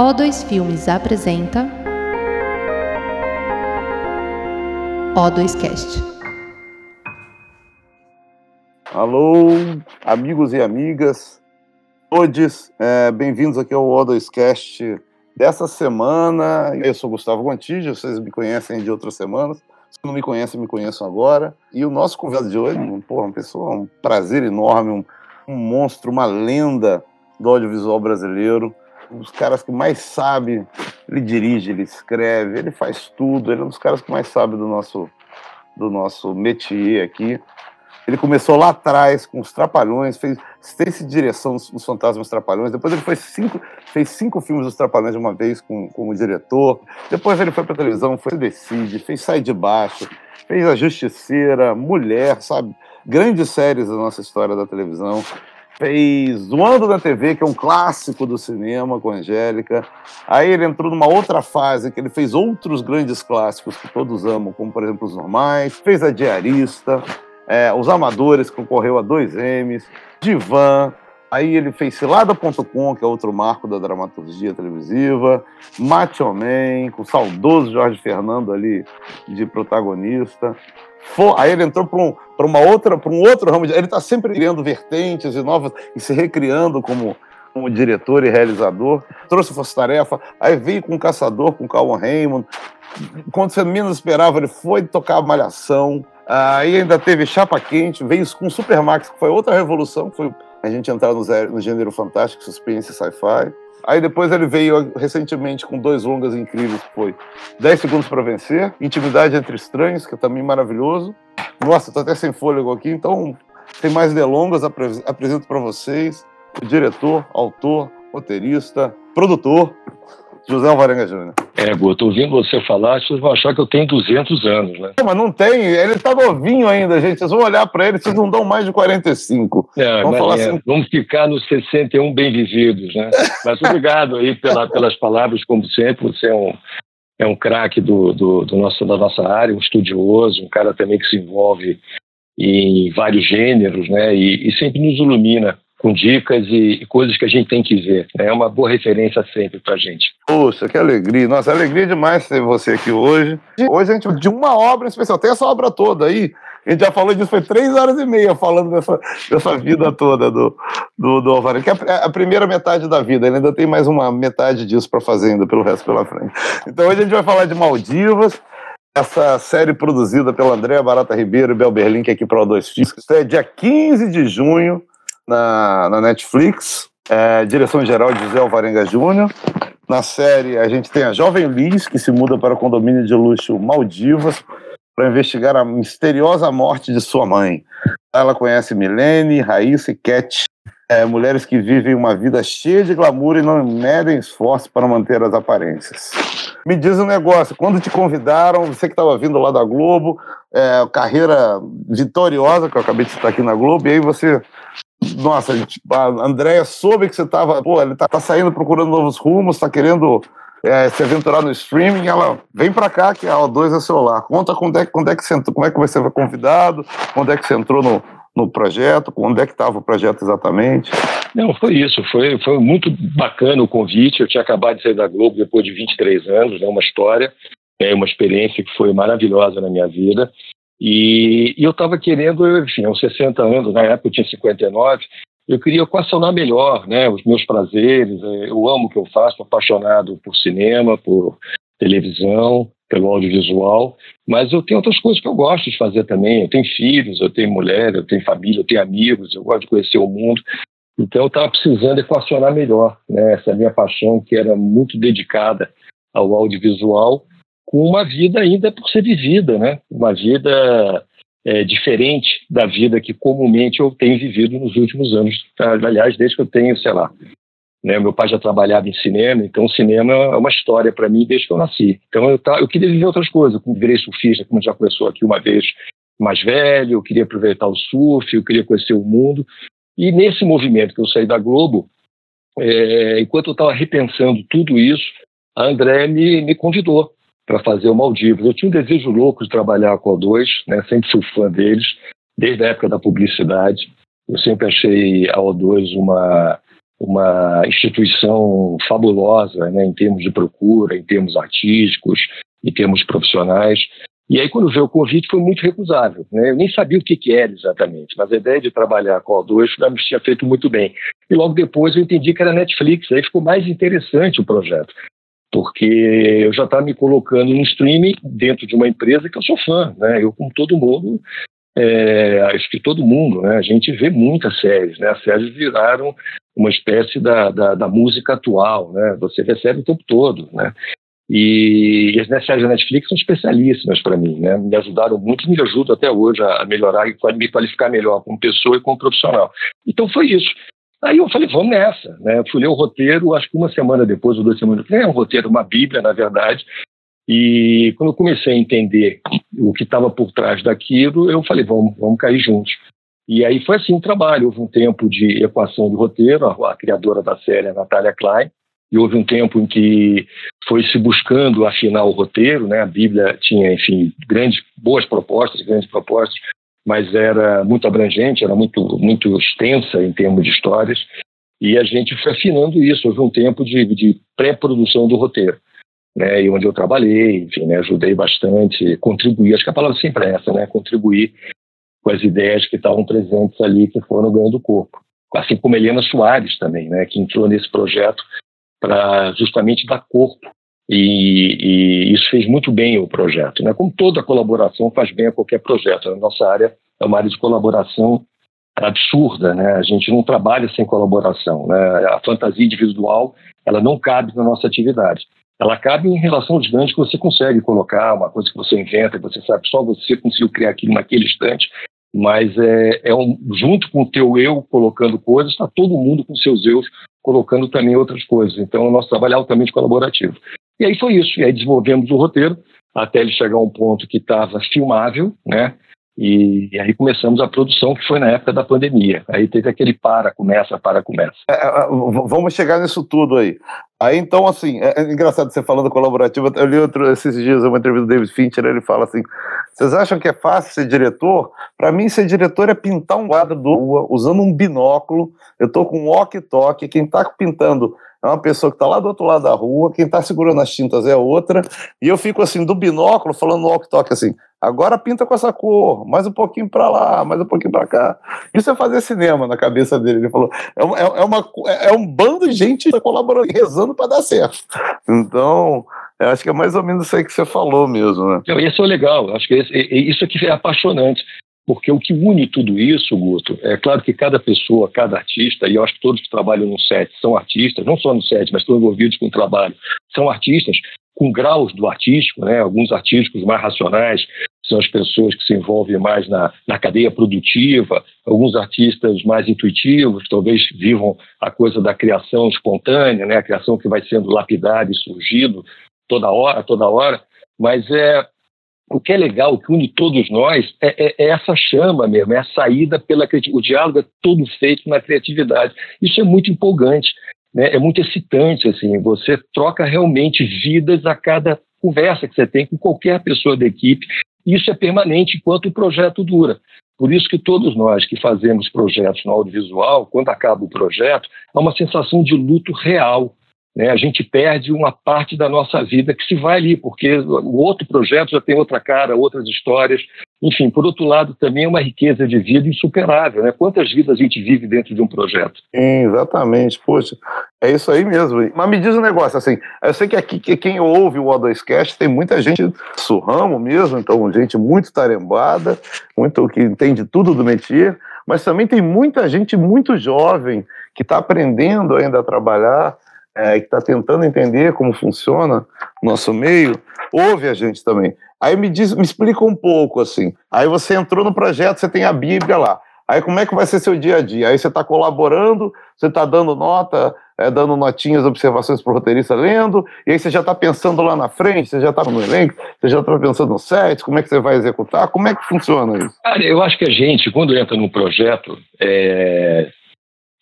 O2 Filmes apresenta O2Cast. Alô, amigos e amigas, todos, é, bem-vindos aqui ao O2Cast dessa semana. Eu sou Gustavo Gontijo, vocês me conhecem de outras semanas. Se não me conhecem, me conheçam agora. E o nosso convidado de hoje, porra, uma pessoa, um prazer enorme, um, um monstro, uma lenda do audiovisual brasileiro. Um dos caras que mais sabe, ele dirige, ele escreve, ele faz tudo. Ele é um dos caras que mais sabe do nosso, do nosso métier aqui. Ele começou lá atrás com os Trapalhões, fez assistência de direção dos Fantasmas Trapalhões. Depois ele fez cinco, fez cinco filmes dos Trapalhões de uma vez com, como diretor. Depois ele foi para televisão, foi Decide, fez Sai de Baixo, fez A Justiceira, Mulher, sabe? Grandes séries da nossa história da televisão. Fez Zoando na TV, que é um clássico do cinema com a Angélica. Aí ele entrou numa outra fase, que ele fez outros grandes clássicos que todos amam, como por exemplo Os Normais. Fez A Diarista é, Os Amadores, que concorreu a dois M's, Divan, aí ele fez Cilada.com, que é outro marco da dramaturgia televisiva, Macho Man, com o saudoso Jorge Fernando ali de protagonista. Aí ele entrou para um, uma outra, para um outro ramo. De, ele está sempre criando vertentes e novas e se recriando como, como diretor e realizador. Trouxe Força Tarefa, aí veio com o Caçador, com o Calvin Raymond. Quando você menos esperava, ele foi tocar Malhação. Aí ainda teve Chapa Quente, veio com Supermax, que foi outra revolução, foi a gente entrar no, zero, no gênero fantástico, suspense sci-fi. Aí depois ele veio recentemente com dois longas incríveis, foi 10 Segundos para Vencer, Intimidade Entre Estranhos, que é também maravilhoso. Nossa, tô até sem fôlego aqui, então tem mais delongas, apresento para vocês o diretor, autor, roteirista, produtor, José Alvarenga Júnior. É, Guto, ouvindo você falar, vocês vão achar que eu tenho 200 anos, né? Mas não tem, ele tá novinho ainda, gente. Vocês vão olhar para ele, vocês não dão mais de 45. É, vamos, falar é, assim... vamos ficar nos 61 bem vividos, né? Mas obrigado aí pela, pelas palavras, como sempre. Você é um, é um craque do, do, do, nosso, da nossa área, um estudioso, um cara também que se envolve em vários gêneros, né? E, e sempre nos ilumina com dicas e, e, coisas que a gente tem que ver. Né? É uma boa referência sempre para a gente. Poxa, que alegria. Nossa, alegria demais ter você aqui hoje. Hoje a gente de uma obra especial. Tem essa obra toda aí. A gente já falou disso, foi três horas e meia falando dessa, dessa vida toda do, do, do Alvarenga, que é a, a, primeira metade da vida. Ele ainda tem mais uma metade disso para fazer ainda pelo resto pela frente. Então hoje a gente vai falar de Maldivas, essa série produzida pela Andréa Barata Ribeiro e Bel Berlim, que é aqui para o Dois Físicos. Estreia dia 15 de junho na, na Netflix, é, direção geral de José Alvarenga Júnior. Na série, a gente tem a jovem Liz, que se muda para o condomínio de luxo Maldivas para investigar a misteriosa morte de sua mãe. Ela conhece Milene, Raíssa e Cat, é, mulheres que vivem uma vida cheia de glamour e não medem esforço para manter as aparências. Me diz um negócio, quando te convidaram, você que estava vindo lá da Globo, é, carreira vitoriosa, que eu acabei de citar aqui na Globo, e aí você nossa, a Andréia soube que você estava, pô, ele tá, tá, saindo procurando novos rumos, está querendo é, se aventurar no streaming, ela vem para cá que a O2 é seu lar. Conta quando é, quando é que você entrou, como é que você foi convidado, quando é que você entrou no, no projeto, onde é que estava o projeto exatamente? Não, foi isso, foi, foi muito bacana o convite, eu tinha acabado de sair da Globo depois de 23 anos, né, uma história, é uma experiência que foi maravilhosa na minha vida, e, e eu estava querendo, enfim, aos 60 anos, na época eu tinha 59, eu queria equacionar melhor né, os meus prazeres. É, eu amo o que eu faço, apaixonado por cinema, por televisão, pelo audiovisual, mas eu tenho outras coisas que eu gosto de fazer também. Eu tenho filhos, eu tenho mulher, eu tenho família, eu tenho amigos, eu gosto de conhecer o mundo. Então eu estava precisando equacionar melhor né, essa minha paixão, que era muito dedicada ao audiovisual, com uma vida ainda por ser vivida, né? Uma vida é, diferente da vida que comumente eu tenho vivido nos últimos anos. Aliás, desde que eu tenho, sei lá, né, meu pai já trabalhava em cinema, então cinema é uma história para mim desde que eu nasci. Então eu, eu queria viver outras coisas, eu virei surfista, como já começou aqui uma vez mais velho, eu queria aproveitar o surf, eu queria conhecer o mundo. E nesse movimento que eu saí da Globo, é, enquanto eu estava repensando tudo isso, a André me, me convidou para fazer o Maldivas. Eu tinha um desejo louco de trabalhar com a O2, né? sempre fui fã deles, desde a época da publicidade. Eu sempre achei a O2 uma, uma instituição fabulosa né, em termos de procura, em termos artísticos, em termos profissionais. E aí, quando veio o convite, foi muito recusável. Né? Eu nem sabia o que, que era exatamente, mas a ideia de trabalhar com a O2 me tinha feito muito bem. E logo depois eu entendi que era Netflix, aí ficou mais interessante o projeto, porque eu já estava me colocando no streaming dentro de uma empresa que eu sou fã. Né? Eu, como todo mundo, é, acho que todo mundo, né? A gente vê muitas séries, né? As séries viraram uma espécie da, da, da música atual, né? Você recebe o tempo todo, né? E, e as séries da Netflix são especialíssimas para mim, né? Me ajudaram muito, me ajudam até hoje a, melhorar e me qualificar melhor como pessoa e como profissional. Então foi isso. Aí eu falei, vamos nessa, né? Fui ler o roteiro, acho que uma semana depois, ou duas semanas depois, é um roteiro, uma bíblia, na verdade, e quando eu comecei a entender o que estava por trás daquilo, eu falei, vamos, vamos cair juntos. E aí foi assim o trabalho. Houve um tempo de equação de roteiro, a, a criadora da série, a Natália Klein, e houve um tempo em que foi se buscando afinar o roteiro, né? A Bíblia tinha, enfim, grandes, boas propostas, grandes propostas, mas era muito abrangente, era muito, muito extensa em termos de histórias, e a gente foi afinando isso. Houve um tempo de, de pré-produção do roteiro né, e onde eu trabalhei, enfim, né, ajudei bastante, contribuí, acho que a palavra sempre é essa, né, contribuir com as ideias que estavam presentes ali, que foram ganhando corpo. Assim como Helena Soares também, né, que entrou nesse projeto para justamente dar corpo. E, e, isso fez muito bem o projeto. Né? Como toda colaboração faz bem a qualquer projeto. A nossa área é uma área de colaboração absurda, né? A gente não trabalha sem colaboração, né? A fantasia individual, ela não cabe na nossa atividade ela cabe em relação aos ganhos que você consegue colocar, uma coisa que você inventa, que você sabe só você conseguiu criar aquilo naquele instante, mas é, é um, junto com o teu eu colocando coisas, está todo mundo com seus eus colocando também outras coisas. Então, o nosso trabalho é altamente colaborativo. E aí foi isso, e aí desenvolvemos o roteiro até ele chegar a um ponto que estava filmável, né? E, e, aí começamos a produção, que foi na época da pandemia. Aí teve aquele para, começa, para, começa. É, é vamos chegar nisso tudo aí. Aí então, assim, é, é engraçado você falando colaborativo. Eu li outro, esses dias uma entrevista do David Fincher, ele fala assim: vocês acham que é fácil ser diretor? Para mim, ser diretor é pintar um quadro do rua, usando um binóculo. Eu tô com um walkie-talkie, quem está pintando é uma pessoa que está lá do outro lado da rua, quem está segurando as tintas é outra, e eu fico assim, do binóculo, falando no walk-talk assim, agora pinta com essa cor, mais um pouquinho para lá, mais um pouquinho para cá. Isso é fazer cinema na cabeça dele. Ele falou, é, é, é uma, é um bando de gente colaborando, rezando para dar certo. Então, eu acho que é mais ou menos isso aí que você falou mesmo, né? Isso é legal, acho que isso aqui é apaixonante. Porque o que une tudo isso, Guto, é claro que cada pessoa, cada artista, e eu acho que todos que trabalham no set são artistas, não só no set, mas estão envolvidos com o trabalho, são artistas com graus do artístico, né? alguns artísticos mais racionais são as pessoas que se envolvem mais na, na cadeia produtiva, alguns artistas mais intuitivos, talvez vivam a coisa da criação espontânea, né? a criação que vai sendo lapidada e surgindo toda hora, toda hora, mas é o que é legal, o que une todos nós, é, é, é essa chama mesmo, é a saída pela o diálogo é todo feito na criatividade. Isso é muito empolgante, né? é muito excitante, assim, você troca realmente vidas a cada conversa que você tem com qualquer pessoa da equipe. Isso é permanente enquanto o projeto dura. Por isso que todos nós que fazemos projetos no audiovisual, quando acaba o projeto, há uma sensação de luto real, né? A gente perde uma parte da nossa vida que se vai ali, porque o outro projeto já tem outra cara, outras histórias. Enfim, por outro lado, também é uma riqueza de vida insuperável. Né? Quantas vidas a gente vive dentro de um projeto? Sim, exatamente. Poxa, é isso aí mesmo. Mas me diz um negócio assim: eu sei que aqui que quem ouve o O2Cast tem muita gente surramo mesmo, então gente muito tarembada, muito que entende tudo do métier, mas também tem muita gente muito jovem que está aprendendo ainda a trabalhar é, que está tentando entender como funciona nosso meio, ouve a gente também. Aí me diz, me explica um pouco assim. Aí você entrou no projeto, você tem a Bíblia lá. Aí como é que vai ser seu dia a dia? Aí você está colaborando, você está dando nota, é, dando notinhas, observações para o roteirista lendo, e aí você já está pensando lá na frente, você já está no elenco, você já está pensando no set, como é que você vai executar, como é que funciona isso? Cara, eu acho que a gente, quando entra num projeto, é,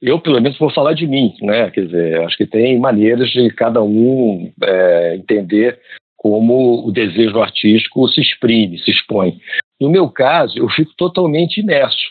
eu, pelo menos, vou falar de mim, né? Quer dizer, acho que tem maneiras de cada um é, entender como o desejo artístico se exprime, se expõe. No meu caso, eu fico totalmente imerso.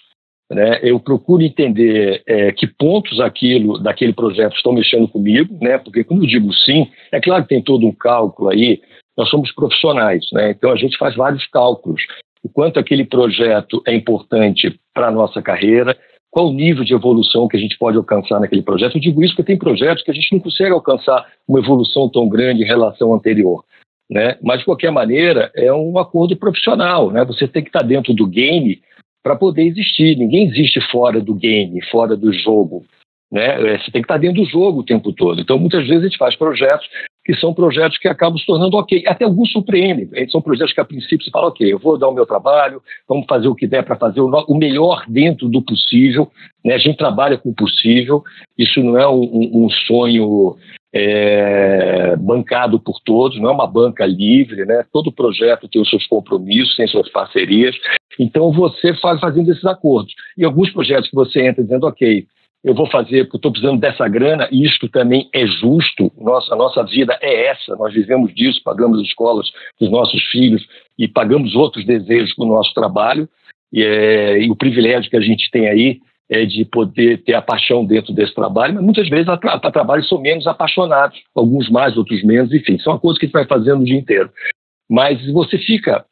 né, eu procuro entender é, que pontos aquilo, daquele projeto estão mexendo comigo, né, porque quando eu digo sim, é claro que tem todo um cálculo aí, nós somos profissionais, né, então a gente faz vários cálculos. O quanto aquele projeto é importante para a nossa carreira, qual o nível de evolução que a gente pode alcançar naquele projeto. Eu digo isso porque tem projetos que a gente não consegue alcançar uma evolução tão grande em relação ao anterior. Né? Mas, de qualquer maneira, é um acordo profissional. Né? Você tem que estar dentro do game para poder existir. Ninguém existe fora do game, fora do jogo. Né? É, você tem que estar dentro do jogo o tempo todo. Então, muitas vezes a gente faz projetos que são projetos que acabam se tornando ok. Até alguns surpreendem. São projetos que, a princípio, você fala, ok, eu vou dar o meu trabalho, vamos fazer o que der para fazer o, melhor dentro do possível. Né? A gente trabalha com o possível. Isso não é um, um sonho é, bancado por todos, não é uma banca livre, né? Todo projeto tem os seus compromissos, tem suas parcerias. Então você faz fazendo esses acordos. E alguns projetos que você entra dizendo, ok, eu vou fazer porque estou precisando dessa grana, e isto também é justo. Nossa, a nossa vida é essa, nós vivemos disso, pagamos escolas dos nossos filhos e pagamos outros desejos com o nosso trabalho. E, é, e o privilégio que a gente tem aí é de poder ter a paixão dentro desse trabalho, mas muitas vezes a, a, a trabalhos são menos apaixonados, alguns mais, outros menos, enfim, são uma coisa que a gente vai fazendo o dia inteiro. Mas você fica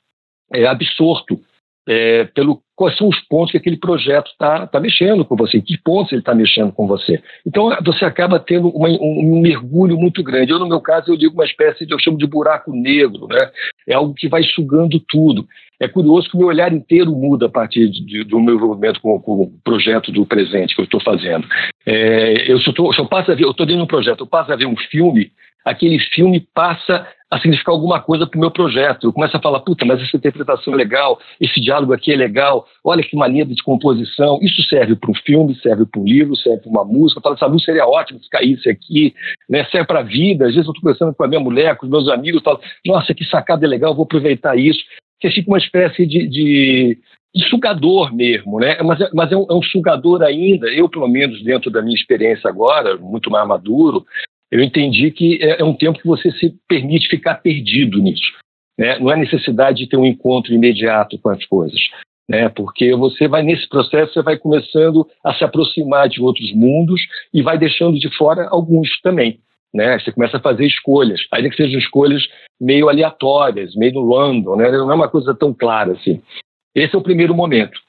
é, absorto é, pelo quais são os pontos que aquele projeto está tá mexendo com você, que pontos ele está mexendo com você. Então você acaba tendo uma, um, mergulho muito grande. Eu, no meu caso, eu digo uma espécie de, eu chamo de buraco negro, né? É algo que vai sugando tudo. É curioso que o meu olhar inteiro muda a partir de, de, do meu envolvimento com, com, o projeto do presente que eu estou fazendo. É, eu, eu passo a ver, eu estou dentro de um projeto, eu passo a ver um filme, aquele filme passa a significar alguma coisa para o meu projeto. Eu começo a falar, puta, mas essa interpretação é legal, esse diálogo aqui é legal, olha que maneira de composição. Isso serve para um filme, serve para um livro, serve para uma música. Eu falo, essa música seria ótima se caísse aqui, né? serve para a vida. Às vezes eu estou conversando com a minha mulher, com os meus amigos, falo, nossa, que sacada legal, vou aproveitar isso. Que fica uma espécie de, de, de sugador mesmo, né? Mas, é, mas é, um, é um sugador ainda, eu pelo menos dentro da minha experiência agora, muito mais maduro, eu entendi que é, é um tempo que você se permite ficar perdido nisso. Né? Não é necessidade de ter um encontro imediato com as coisas. Né? Porque você vai, nesse processo, você vai começando a se aproximar de outros mundos e vai deixando de fora alguns também. Né? Você começa a fazer escolhas, ainda que sejam escolhas meio aleatórias, meio random, né? não é uma coisa tão clara assim. Esse é o primeiro momento.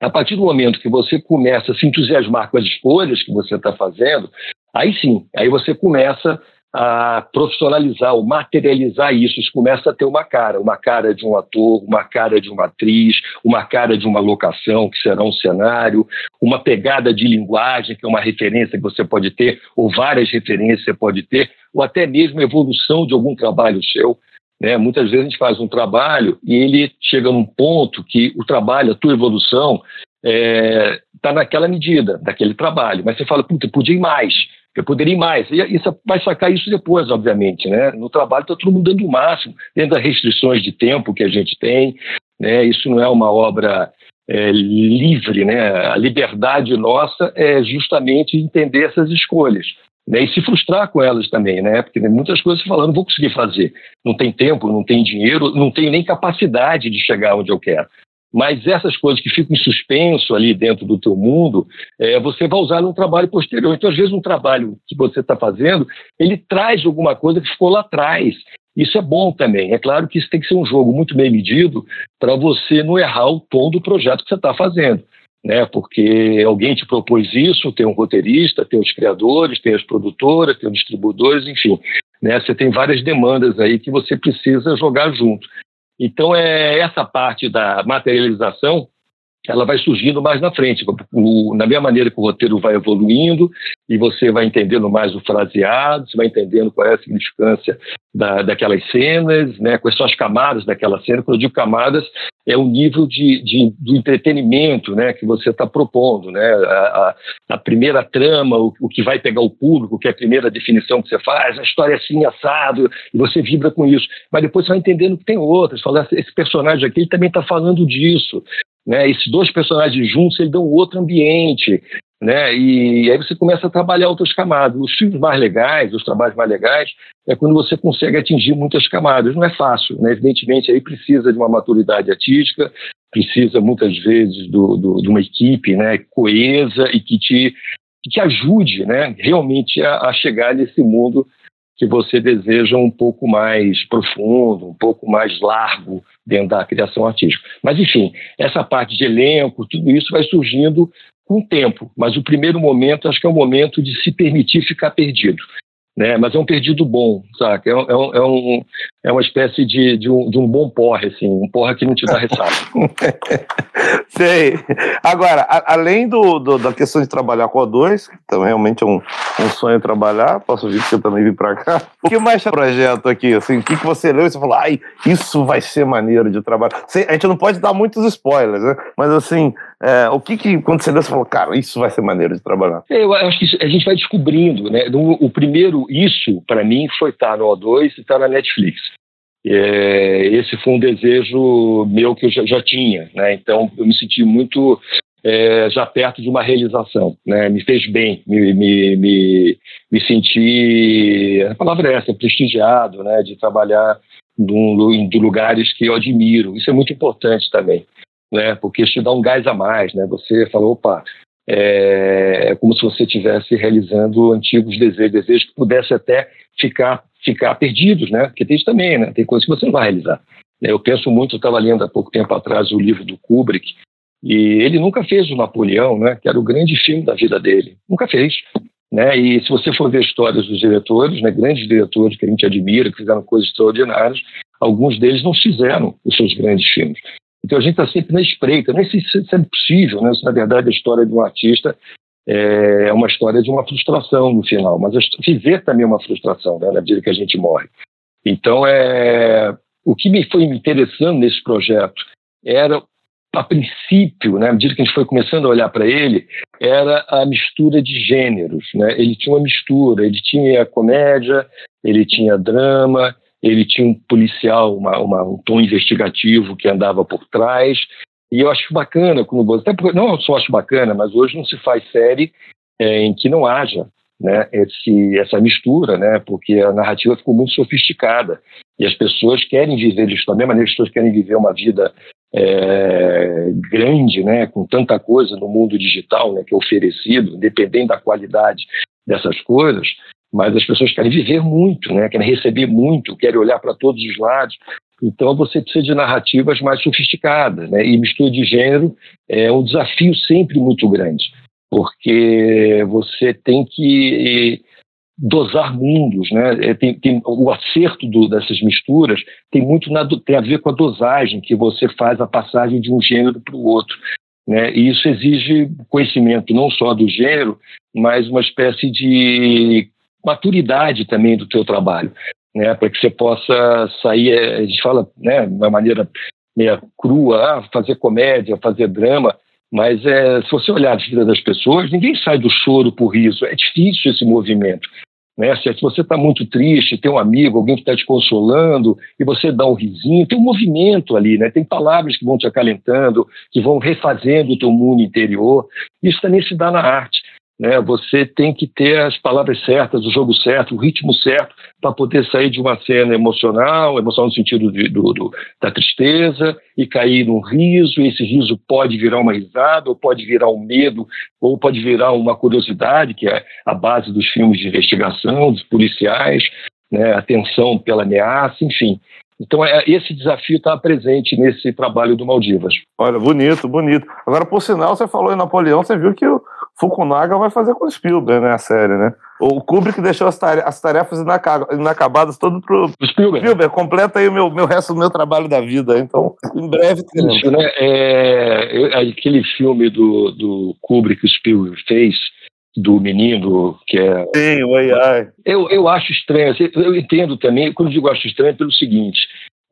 A partir do momento que você começa a se entusiasmar com as escolhas que você está fazendo, Aí sim, aí você começa a profissionalizar ou materializar isso. Isso começa a ter uma cara, uma cara de um ator, uma cara de uma atriz, uma cara de uma locação, que será um cenário, uma pegada de linguagem, que é uma referência que você pode ter, ou várias referências você pode ter, ou até mesmo evolução de algum trabalho seu. Né? Muitas vezes a gente faz um trabalho e ele chega num ponto que o trabalho, a tua evolução, está é, tá naquela medida, daquele trabalho. Mas você fala, puta, podia ir mais eu poderia ir mais. E isso vai sacar isso depois, obviamente. Né? No trabalho está todo mundo dando o máximo, dentro das restrições de tempo que a gente tem. Né? Isso não é uma obra é, livre. Né? A liberdade nossa é justamente entender essas escolhas. Né, e se frustrar com elas também, né? Porque muitas coisas você fala, não vou conseguir fazer. Não tem tempo, não tem dinheiro, não tenho nem capacidade de chegar onde eu quero. Mas essas coisas que ficam em suspenso ali dentro do teu mundo, é, você vai usar no trabalho posterior. Então, às vezes, um trabalho que você está fazendo, ele traz alguma coisa que ficou lá atrás. Isso é bom também. É claro que isso tem que ser um jogo muito bem medido para você não errar o tom do projeto que você está fazendo. Né? Porque alguém te propôs isso, tem um roteirista, tem os criadores, tem as produtoras, tem os distribuidores, enfim. Né? Você tem várias demandas aí que você precisa jogar junto. Então, é essa parte da materialização ela vai surgindo mais na frente, o, na mesma maneira que o roteiro vai evoluindo e você vai entendendo mais o fraseado, você vai entendendo qual é a significância da, daquelas cenas, né, quais são as camadas daquela cena. Quando eu digo camadas, é o nível de, de entretenimento né, que você está propondo. Né, a, a, a primeira trama, o, o, que vai pegar o público, que é a primeira definição que você faz, a história é assim, assado, e você vibra com isso. Mas depois você vai entendendo que tem outras. Fala, esse personagem aqui ele também está falando disso. Né? Esses dois personagens juntos ele dão outro ambiente, né? E aí você começa a trabalhar outras camadas. Os filmes mais legais, os trabalhos mais legais, é quando você consegue atingir muitas camadas. Não é fácil, né? Evidentemente aí precisa de uma maturidade artística, precisa muitas vezes do, do, de uma equipe né, coesa e que te, que te ajude né, realmente a, a chegar nesse mundo que você deseja um pouco mais profundo, um pouco mais largo dentro da criação artística. Mas, enfim, essa parte de elenco, tudo isso vai surgindo com o tempo. Mas o primeiro momento, acho que é o momento de se permitir ficar perdido né? Mas é um perdido bom, saca? É, é, um, é, um, é uma espécie de, de, um, de um bom porre, assim, um porra que não te dá ressaca. Sei. Agora, a, além do, do, da questão de trabalhar com O2, que também realmente é um, um sonho trabalhar, posso vir que eu também vim para cá. O que mais projeto aqui? Assim, o que, que você leu e você falou, ai, isso vai ser maneiro de trabalhar? A gente não pode dar muitos spoilers, né? Mas assim, é, o que, que quando você leu, você falou, cara, isso vai ser maneiro de trabalhar? É, eu acho que a gente vai descobrindo, né? O, primeiro isso, para mim, foi estar no O2 e estar na Netflix. É, esse foi um desejo meu que eu já, já tinha, né? Então eu me senti muito é, já perto de uma realização, né? Me fez bem, me, me, me, me senti, a palavra é essa, prestigiado, né? De trabalhar em lugares que eu admiro. Isso é muito importante também né? Porque isso te dá um gás a mais, né? Você falou, opa, é, é como se você estivesse realizando antigos desejos, desejos que pudesse até ficar ficar perdidos, né? Porque tem isso também, né? Tem coisas que você não vai realizar. Eu penso muito, eu estava lendo há pouco tempo atrás o livro do Kubrick, e ele nunca fez o Napoleão, né? Que era o grande filme da vida dele. Nunca fez. Né? E se você for ver histórias dos diretores, né, grandes diretores que a gente admira, que fizeram coisas extraordinárias, alguns deles não fizeram os seus grandes filmes. Então a gente está sempre na espreita. Sei se isso é possível, né? Se na verdade a história de um artista é uma história de uma frustração no final, mas viver também é uma frustração, né? Na medida que a gente morre. Então é o que me foi interessando nesse projeto era a princípio, né, à medida que a gente foi começando a olhar para ele, era a mistura de gêneros. Né? Ele tinha uma mistura, ele tinha comédia, ele tinha drama, ele tinha um policial, uma, uma, um tom investigativo que andava por trás. E eu acho bacana quando você. Até porque, não só acho bacana, mas hoje não se faz série é, em que não haja né, esse, essa mistura, né, porque a narrativa ficou muito sofisticada. E as pessoas querem viver isso que as pessoas querem viver uma vida é, grande, né, com tanta coisa no mundo digital né, que é oferecido, independente da qualidade dessas coisas, mas as pessoas querem viver muito, né? querem receber muito, querem olhar para todos os lados. Então você precisa de narrativas mais sofisticadas, né? E mistura de gênero é um desafio sempre muito grande, porque você tem que dosar mundos, né? É, tem, tem o acerto do, dessas misturas tem muito na, tem a ver com a dosagem que você faz a passagem de um gênero para o outro. Né? E isso exige conhecimento não só do gênero, mas uma espécie de maturidade também do teu trabalho, né, para que você possa sair, eh, a gente fala, né, de uma maneira meio crua, ah, fazer comédia, fazer drama, mas é, se você olhar a vida das pessoas, ninguém sai do choro por riso, é difícil esse movimento. Né? Se você está muito triste, tem um amigo, alguém que está te consolando, e você dá um risinho, tem um movimento ali, né? tem palavras que vão te acalentando, que vão refazendo o teu mundo interior. Isso também se dá na arte. Né? Você tem que ter as palavras certas, o jogo certo, o ritmo certo, para poder sair de uma cena emocional, emocional no sentido de, do, do, da tristeza, e cair num riso. E esse riso pode virar uma risada, ou pode virar um medo, ou pode virar uma curiosidade, que é a base dos filmes de investigação, dos policiais, né? a tensão pela ameaça, enfim. Então, é, esse desafio está presente nesse trabalho do Maldivas. Olha, bonito, bonito. Agora, por sinal, você falou em Napoleão, você viu que Fukunaga vai fazer com o Spielberg, né, a série, né? O Kubrick deixou as, tarefas, as tarefas inacabadas todo pro Spielberg. Spielberg, completa aí o meu, meu resto do meu trabalho da vida. Então, em breve teremos. Isso, né? É, aquele filme do, do Kubrick que o Spielberg fez, do menino que é. Sim, o AI. Eu, eu acho estranho, assim, eu entendo também, quando digo acho estranho, é pelo seguinte: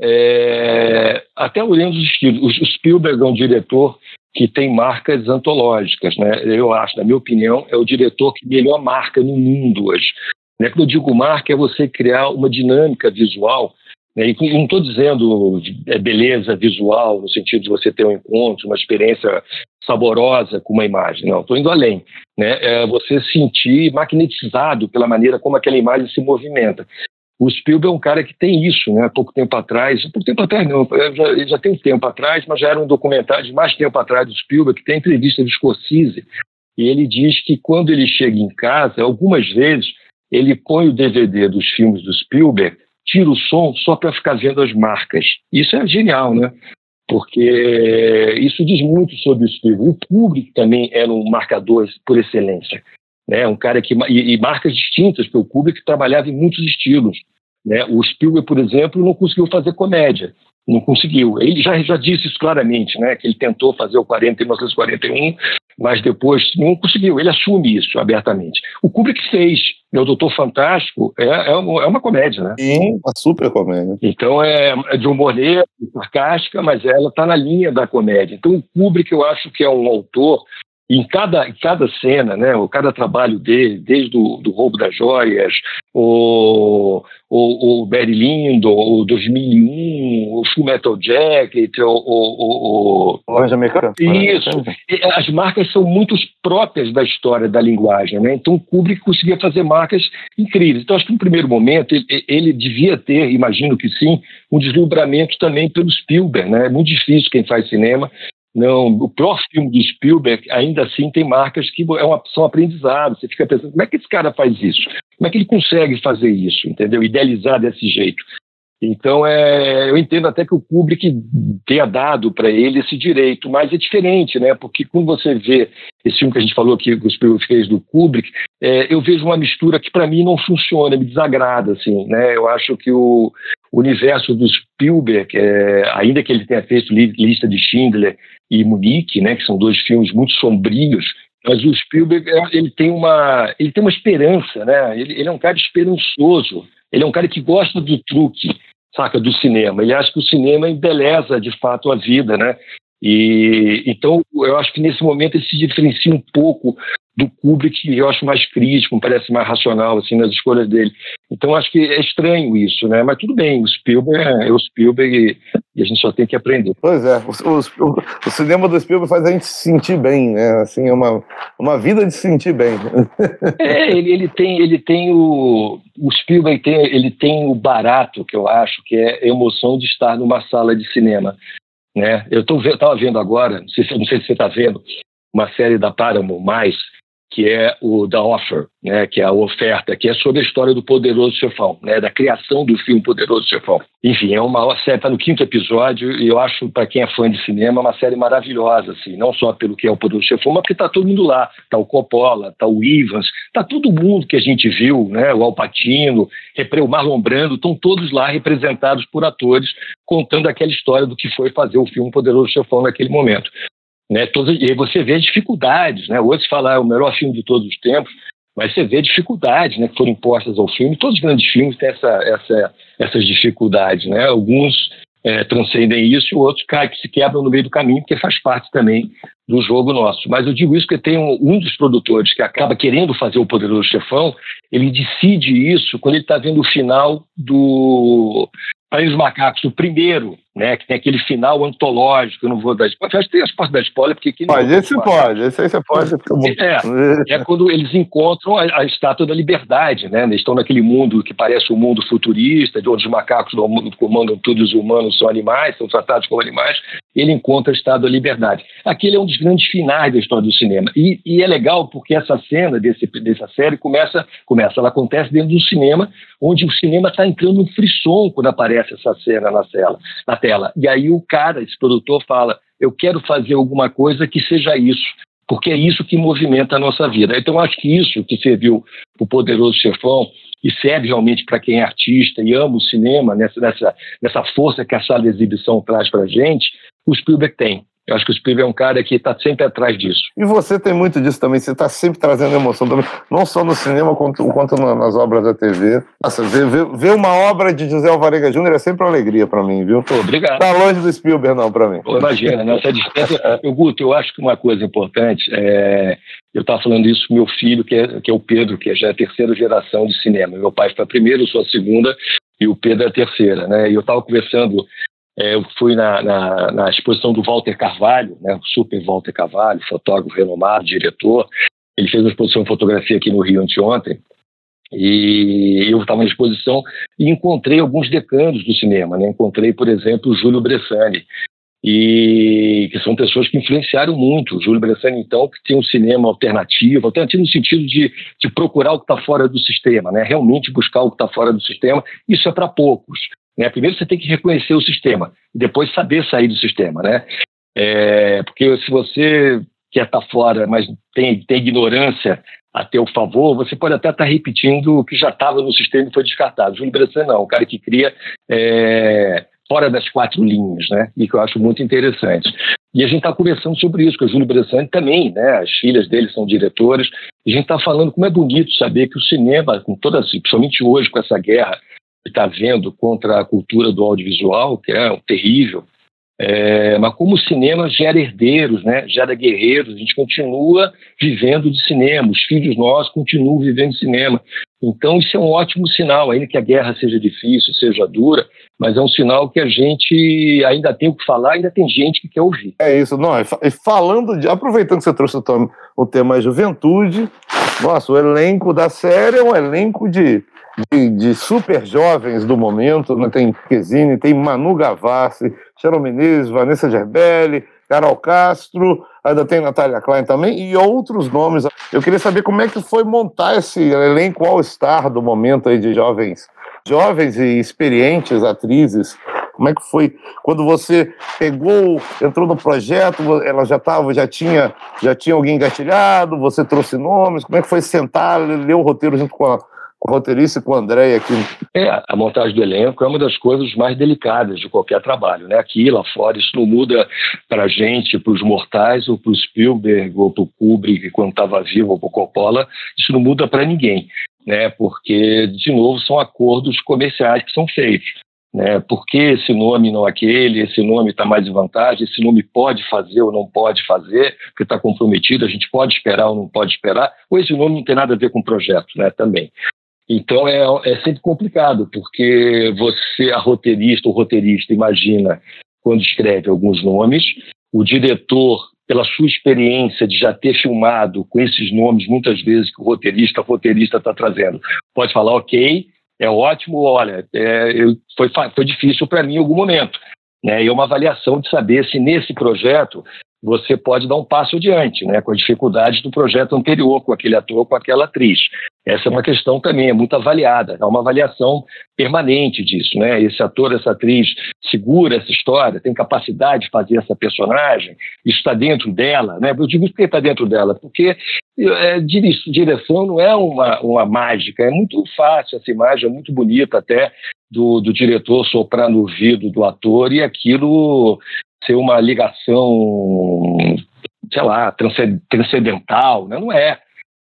é, até olhando os estilos, o Spielberg é um diretor que tem marcas antológicas, né? Eu acho, na minha opinião, é o diretor que melhor marca no mundo hoje. Né? Quando eu digo marca, é você criar uma dinâmica visual. Né? E não estou dizendo é beleza visual, no sentido de você ter um encontro, uma experiência saborosa com uma imagem. Não, estou indo além. Né? É você sentir magnetizado pela maneira como aquela imagem se movimenta. O Spielberg é um cara que tem isso, né? Há pouco tempo atrás, pouco tempo atrás não, já, já tem um tempo atrás, mas já era um documentário de mais tempo atrás do Spielberg, que tem entrevista do Scorsese, e ele diz que quando ele chega em casa, algumas vezes ele põe o DVD dos filmes do Spielberg, tira o som só para ficar vendo as marcas. Isso é genial, né? Porque isso diz muito sobre o Spielberg. O Kubrick também era um marcador por excelência. Né? Um cara que e, e marcas distintas, porque o Kubrick trabalhava em muitos estilos. Né? O Spielberg, por exemplo, não conseguiu fazer comédia não conseguiu. Ele já, já disse isso claramente, né, que ele tentou fazer o 40 em 1941, mas depois não conseguiu. Ele assume isso abertamente. O Kubrick fez. O Doutor Fantástico é, é, uma, é uma comédia, né? Sim, uma super comédia. Então é, é de humor negro, sarcástica, mas ela está na linha da comédia. Então o Kubrick eu acho que é um autor em cada, em cada cena, né, o cada trabalho dele, desde o do roubo das joias, o, o, o Barry Lyndon, o 2001, o Full Metal Jacket, o... o, o, o... Americana. Isso. As marcas são muito próprias da história da linguagem, né? Então o Kubrick conseguia fazer marcas incríveis. Então acho que no primeiro momento ele, ele devia ter, imagino que sim, um deslumbramento também pelo Spielberg, né? É muito difícil quem faz cinema não, o próximo filme de Spielberg ainda assim tem marcas que é uma, são aprendizado. Você fica pensando, como é que esse cara faz isso? Como é que ele consegue fazer isso, entendeu? Idealizar desse jeito. Então, é, eu entendo até que o Kubrick tenha dado para ele esse direito, mas é diferente, né? Porque quando você vê esse filme que a gente falou aqui, os Spielberg fez do Kubrick, é, eu vejo uma mistura que para mim não funciona, me desagrada, assim, né? Eu acho que o, o universo do Spielberg, é, ainda que ele tenha feito Lista de Schindler e Munique, né? Que são dois filmes muito sombrios, mas o Spielberg é, ele tem uma ele tem uma esperança, né? Ele, ele é um cara esperançoso. Ele é um cara que gosta do truque saca, do cinema. Ele acha que o cinema embeleza, de fato, a vida, né? E então eu acho que nesse momento ele se diferencia um pouco do Kubrick, que eu acho mais crítico, parece mais racional assim nas escolhas dele. Então acho que é estranho isso, né? Mas tudo bem, o Spielberg é o Spielberg e a gente só tem que aprender. Pois é, o, o, o, cinema do Spielberg faz a gente se sentir bem, né? Assim, é uma, uma vida de se sentir bem. É, ele, ele tem ele tem o o Spielberg tem ele tem o barato que eu acho que é a emoção de estar numa sala de cinema. Né? Eu estava vendo agora, não sei, não sei se você está vendo, uma série da Paramount+, mais que é o The Offer, né, que é a oferta, que é sobre a história do Poderoso Chefão, né, da criação do filme Poderoso Chefão. Enfim, é uma série, está no quinto episódio, e eu acho, para quem é fã de cinema, uma série maravilhosa, assim, não só pelo que é o Poderoso Chefão, mas porque está todo mundo lá. Está o Coppola, está o Ivans, está todo mundo que a gente viu, né, o Alpatino, o Marlon Brando, estão todos lá representados por atores, contando aquela história do que foi fazer o filme Poderoso Chefão naquele momento. Né, todas, e aí você vê dificuldades, né? Hoje se fala é o melhor filme de todos os tempos, mas você vê dificuldades né, que foram impostas ao filme. Todos os grandes filmes têm essa, essa, essas dificuldades. Né? Alguns é, transcendem isso e outros caem, se quebram no meio do caminho, porque faz parte também do jogo nosso. Mas eu digo isso porque tem um, um dos produtores que acaba querendo fazer o Poderoso Chefão, ele decide isso quando ele está vendo o final do País dos Macacos, o primeiro, né, que tem aquele final antológico, eu não vou dar spoiler, acho que tem as partes da spoiler, porque... Aqui pode, esse pode, esse aí você pode. É, é quando eles encontram a, a, Estátua da Liberdade, né, eles estão naquele mundo que parece um mundo futurista, de onde os macacos comandam tudo, os humanos são animais, são tratados como animais, ele encontra a Estátua da Liberdade. Aquele é um dos grandes finais da história do cinema, e, e é legal porque essa cena desse, dessa série começa, começa, ela acontece dentro do cinema, onde o cinema está entrando no frisson quando aparece essa cena na tela, na tela. E aí o cara, esse produtor, fala: eu quero fazer alguma coisa que seja isso, porque é isso que movimenta a nossa vida. Então acho que isso que serviu o Poderoso Chefão e serve realmente para quem é artista e ama o cinema, nessa, nessa, nessa força que a sala de exibição traz para gente, o Spielberg tem. Eu acho que o Spielberg é um cara que está sempre atrás disso. E você tem muito disso também, você está sempre trazendo emoção também, não só no cinema quanto, quanto nas obras da TV. Nossa, ver, ver, uma obra de José Alvarenga Júnior é sempre uma alegria para mim, viu? Obrigado. Tá longe do Spielberg não para mim. Pô, imagina, nessa distância. eu, Guto, eu acho que uma coisa importante é... Eu estava falando isso com meu filho, que é, que é o Pedro, que já é a terceira geração de cinema. Meu pai foi a primeira, eu sou a segunda, e o Pedro é a terceira, né? E eu estava conversando eu fui na, na, na, exposição do Walter Carvalho, né, o super Walter Carvalho, fotógrafo renomado, diretor. Ele fez uma exposição de fotografia aqui no Rio anteontem. E eu estava na exposição e encontrei alguns decanos do cinema. Né? Encontrei, por exemplo, o Júlio Bressani, e que são pessoas que influenciaram muito. O Júlio Bressani, então, que tem um cinema alternativo, alternativo no sentido de, de procurar o que está fora do sistema, né? realmente buscar o que está fora do sistema. Isso é para poucos. Né? Primeiro você tem que reconhecer o sistema, e depois saber sair do sistema. Né? É, porque se você quer estar tá fora, mas tem, tem ignorância a teu favor, você pode até estar tá repetindo o que já estava no sistema e foi descartado. Júlio Bressani não, o cara que cria é, fora das quatro linhas, né? E que eu acho muito interessante. E a gente está conversando sobre isso, com o Júlio Bressani também, né? As filhas dele são diretoras. E a gente está falando como é bonito saber que o cinema, com toda, principalmente hoje com essa guerra está vendo contra a cultura do audiovisual, que é terrível, é, mas como o cinema gera herdeiros, né? gera guerreiros, a gente continua vivendo de cinema, os filhos nossos continuam vivendo de cinema. Então isso é um ótimo sinal, ainda que a guerra seja difícil, seja dura, mas é um sinal que a gente ainda tem o que falar, ainda tem gente que quer ouvir. É isso, não, e falando de, aproveitando que você trouxe o, o tema juventude, nossa, o elenco da série é um elenco de de, de, super jovens do momento, né? tem Quesini, tem Manu Gavassi, Sharon Menezes, Vanessa Gerbelli, Carol Castro, ainda tem Natália Klein também, e outros nomes. Eu queria saber como é que foi montar esse elenco all-star do momento aí de jovens, jovens e experientes atrizes. Como é que foi quando você pegou, entrou no projeto, ela já estava, já tinha, já tinha alguém engatilhado, você trouxe nomes, como é que foi sentar, ler o roteiro junto com a, roteirista com o André aqui. É, a montagem do elenco é uma das coisas mais delicadas de qualquer trabalho, né? Aqui, lá fora, isso não muda para a gente, para os mortais, ou para o Spielberg, ou para o Kubrick, quando estava vivo, ou para o Coppola, isso não muda para ninguém, né? Porque, de novo, são acordos comerciais que são feitos. Né? Por que esse nome não aquele, esse nome está mais em vantagem, esse nome pode fazer ou não pode fazer, porque está comprometido, a gente pode esperar ou não pode esperar, ou esse nome não tem nada a ver com o projeto né? também. Então é, é sempre complicado, porque você, a roteirista, o roteirista, imagina quando escreve alguns nomes, o diretor, pela sua experiência de já ter filmado com esses nomes, muitas vezes que o roteirista, o roteirista está trazendo, pode falar, ok, é ótimo, olha, é, eu, foi, foi difícil para mim em algum momento. Né? E é uma avaliação de saber se nesse projeto você pode dar um passo adiante, né, com as dificuldades do projeto anterior, com aquele ator, com aquela atriz. Essa é uma questão também, é muito avaliada, há uma avaliação permanente disso, né? Esse ator, essa atriz segura essa história, tem capacidade de fazer essa personagem, está dentro dela, né? Eu digo que está dentro dela, porque é, direção não é uma, uma mágica, é muito fácil essa imagem, é muito bonita até, do, do, diretor soprar no ouvido do ator e aquilo ser uma ligação, sei lá, transcendental, né? não é.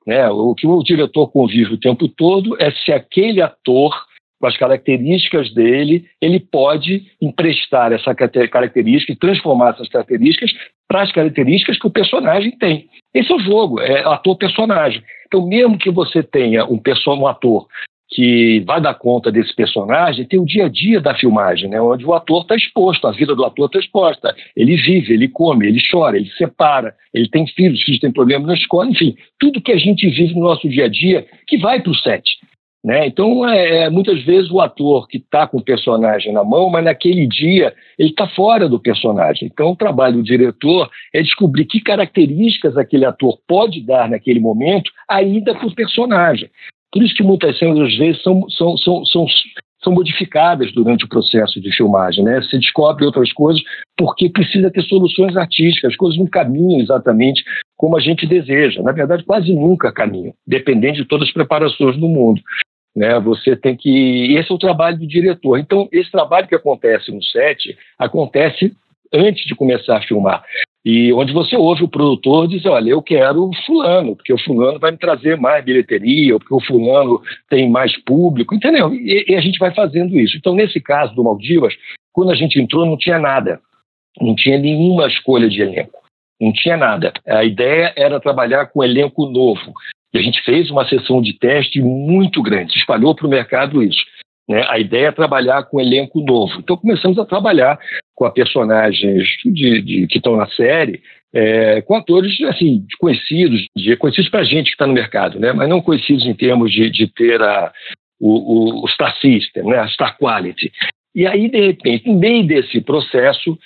Né? O que o diretor convive o tempo todo é se aquele ator, com as características dele, ele pode emprestar essa característica e transformar essas características para as características que o personagem tem. Esse é o jogo, é ator-personagem. Então, mesmo que você tenha um, um ator que vai dar conta desse personagem tem o dia a dia da filmagem, né, onde o ator está exposto, a vida do ator está exposta. Ele vive, ele come, ele chora, ele separa, ele tem filhos, filhos têm problemas na escola, enfim, tudo que a gente vive no nosso dia a dia que vai para o set. Né? Então, é, é, muitas vezes o ator que está com o personagem na mão, mas naquele dia ele está fora do personagem. Então, o trabalho do diretor é descobrir que características aquele ator pode dar naquele momento ainda para o personagem. Por isso que muitas cenas, às vezes, são, são, são, são, são modificadas durante o processo de filmagem. Né? Você descobre outras coisas porque precisa ter soluções artísticas, as coisas não caminham exatamente como a gente deseja. Na verdade, quase nunca caminham, dependendo de todas as preparações do mundo. Né, você tem que. Esse é o trabalho do diretor. Então, esse trabalho que acontece no set acontece antes de começar a filmar. E onde você ouve o produtor dizer, olha, eu quero fulano, porque o fulano vai me trazer mais bilheteria, porque o fulano tem mais público, entendeu? E, e a gente vai fazendo isso. Então, nesse caso do Maldivas, quando a gente entrou, não tinha nada. Não tinha nenhuma escolha de elenco. Não tinha nada. A ideia era trabalhar com elenco novo. E a gente fez uma sessão de teste muito grande, espalhou para o mercado isso. Né? A ideia é trabalhar com elenco novo. Então começamos a trabalhar com a personagens de, de que estão na série, é, com atores assim conhecidos, de, conhecidos para a gente que está no mercado, né? mas não conhecidos em termos de, de ter a, o, o, Star System, né? a Star Quality. E aí, de repente, no meio desse processo,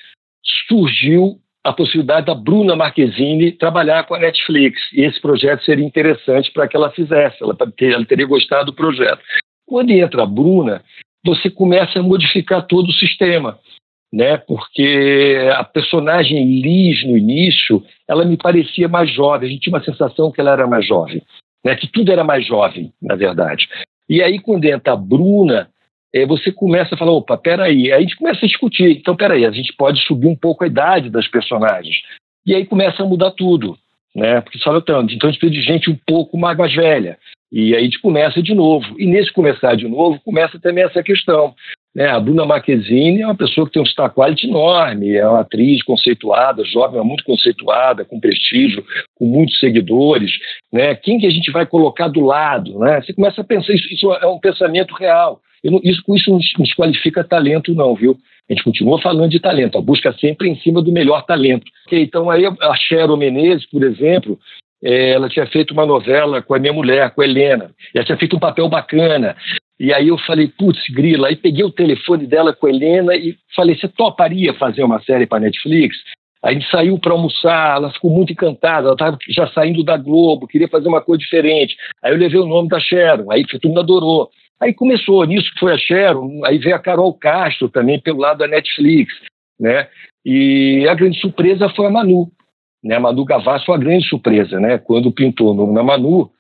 surgiu a possibilidade da Bruna Marquezine trabalhar com a Netflix. E esse projeto seria interessante para que ela fizesse, ela, ela teria gostado do projeto. Quando entra a Bruna, você começa a modificar todo o sistema né? Porque a personagem Liz no início, ela me parecia mais jovem. A gente tinha uma sensação que ela era mais jovem, né? Que tudo era mais jovem, na verdade. E aí quando entra a Bruna, é, você começa a falar, opa, peraí. Aí a gente começa a discutir. Então, peraí, a gente pode subir um pouco a idade das personagens. E aí começa a mudar tudo, né? Porque só tanto. Então a gente precisa de gente um pouco mais, mais velha. E aí a gente começa de novo. E nesse começar de novo, começa também essa questão. Né? A Bruna Marquezine é uma pessoa que tem um star quality enorme, é uma atriz conceituada, jovem, mas muito conceituada, com prestígio, com muitos seguidores. Né? Quem que a gente vai colocar do lado? Né? Você começa a pensar, isso, isso é um pensamento real. Não, isso, isso não desqualifica talento, não, viu? A gente continua falando de talento, a busca sempre em cima do melhor talento. Então, aí a Cheryl Menezes, por exemplo, é, ela tinha feito uma novela com a minha mulher, com a Helena. Ela tinha feito um papel bacana. E aí eu falei, putz, grila. Aí peguei o telefone dela com a Helena e falei, você toparia fazer uma série para Netflix? Aí a gente saiu para almoçar, ela ficou muito encantada, ela estava já saindo da Globo, queria fazer uma coisa diferente. Aí eu levei o nome da Sharon, aí todo mundo adorou. Aí começou, nisso foi a Sharon, aí veio a Carol Castro também pelo lado da Netflix, né? E a grande surpresa foi a Manu, né? A Manu Gavassi foi a grande surpresa, né? Quando pintou no, na Manu,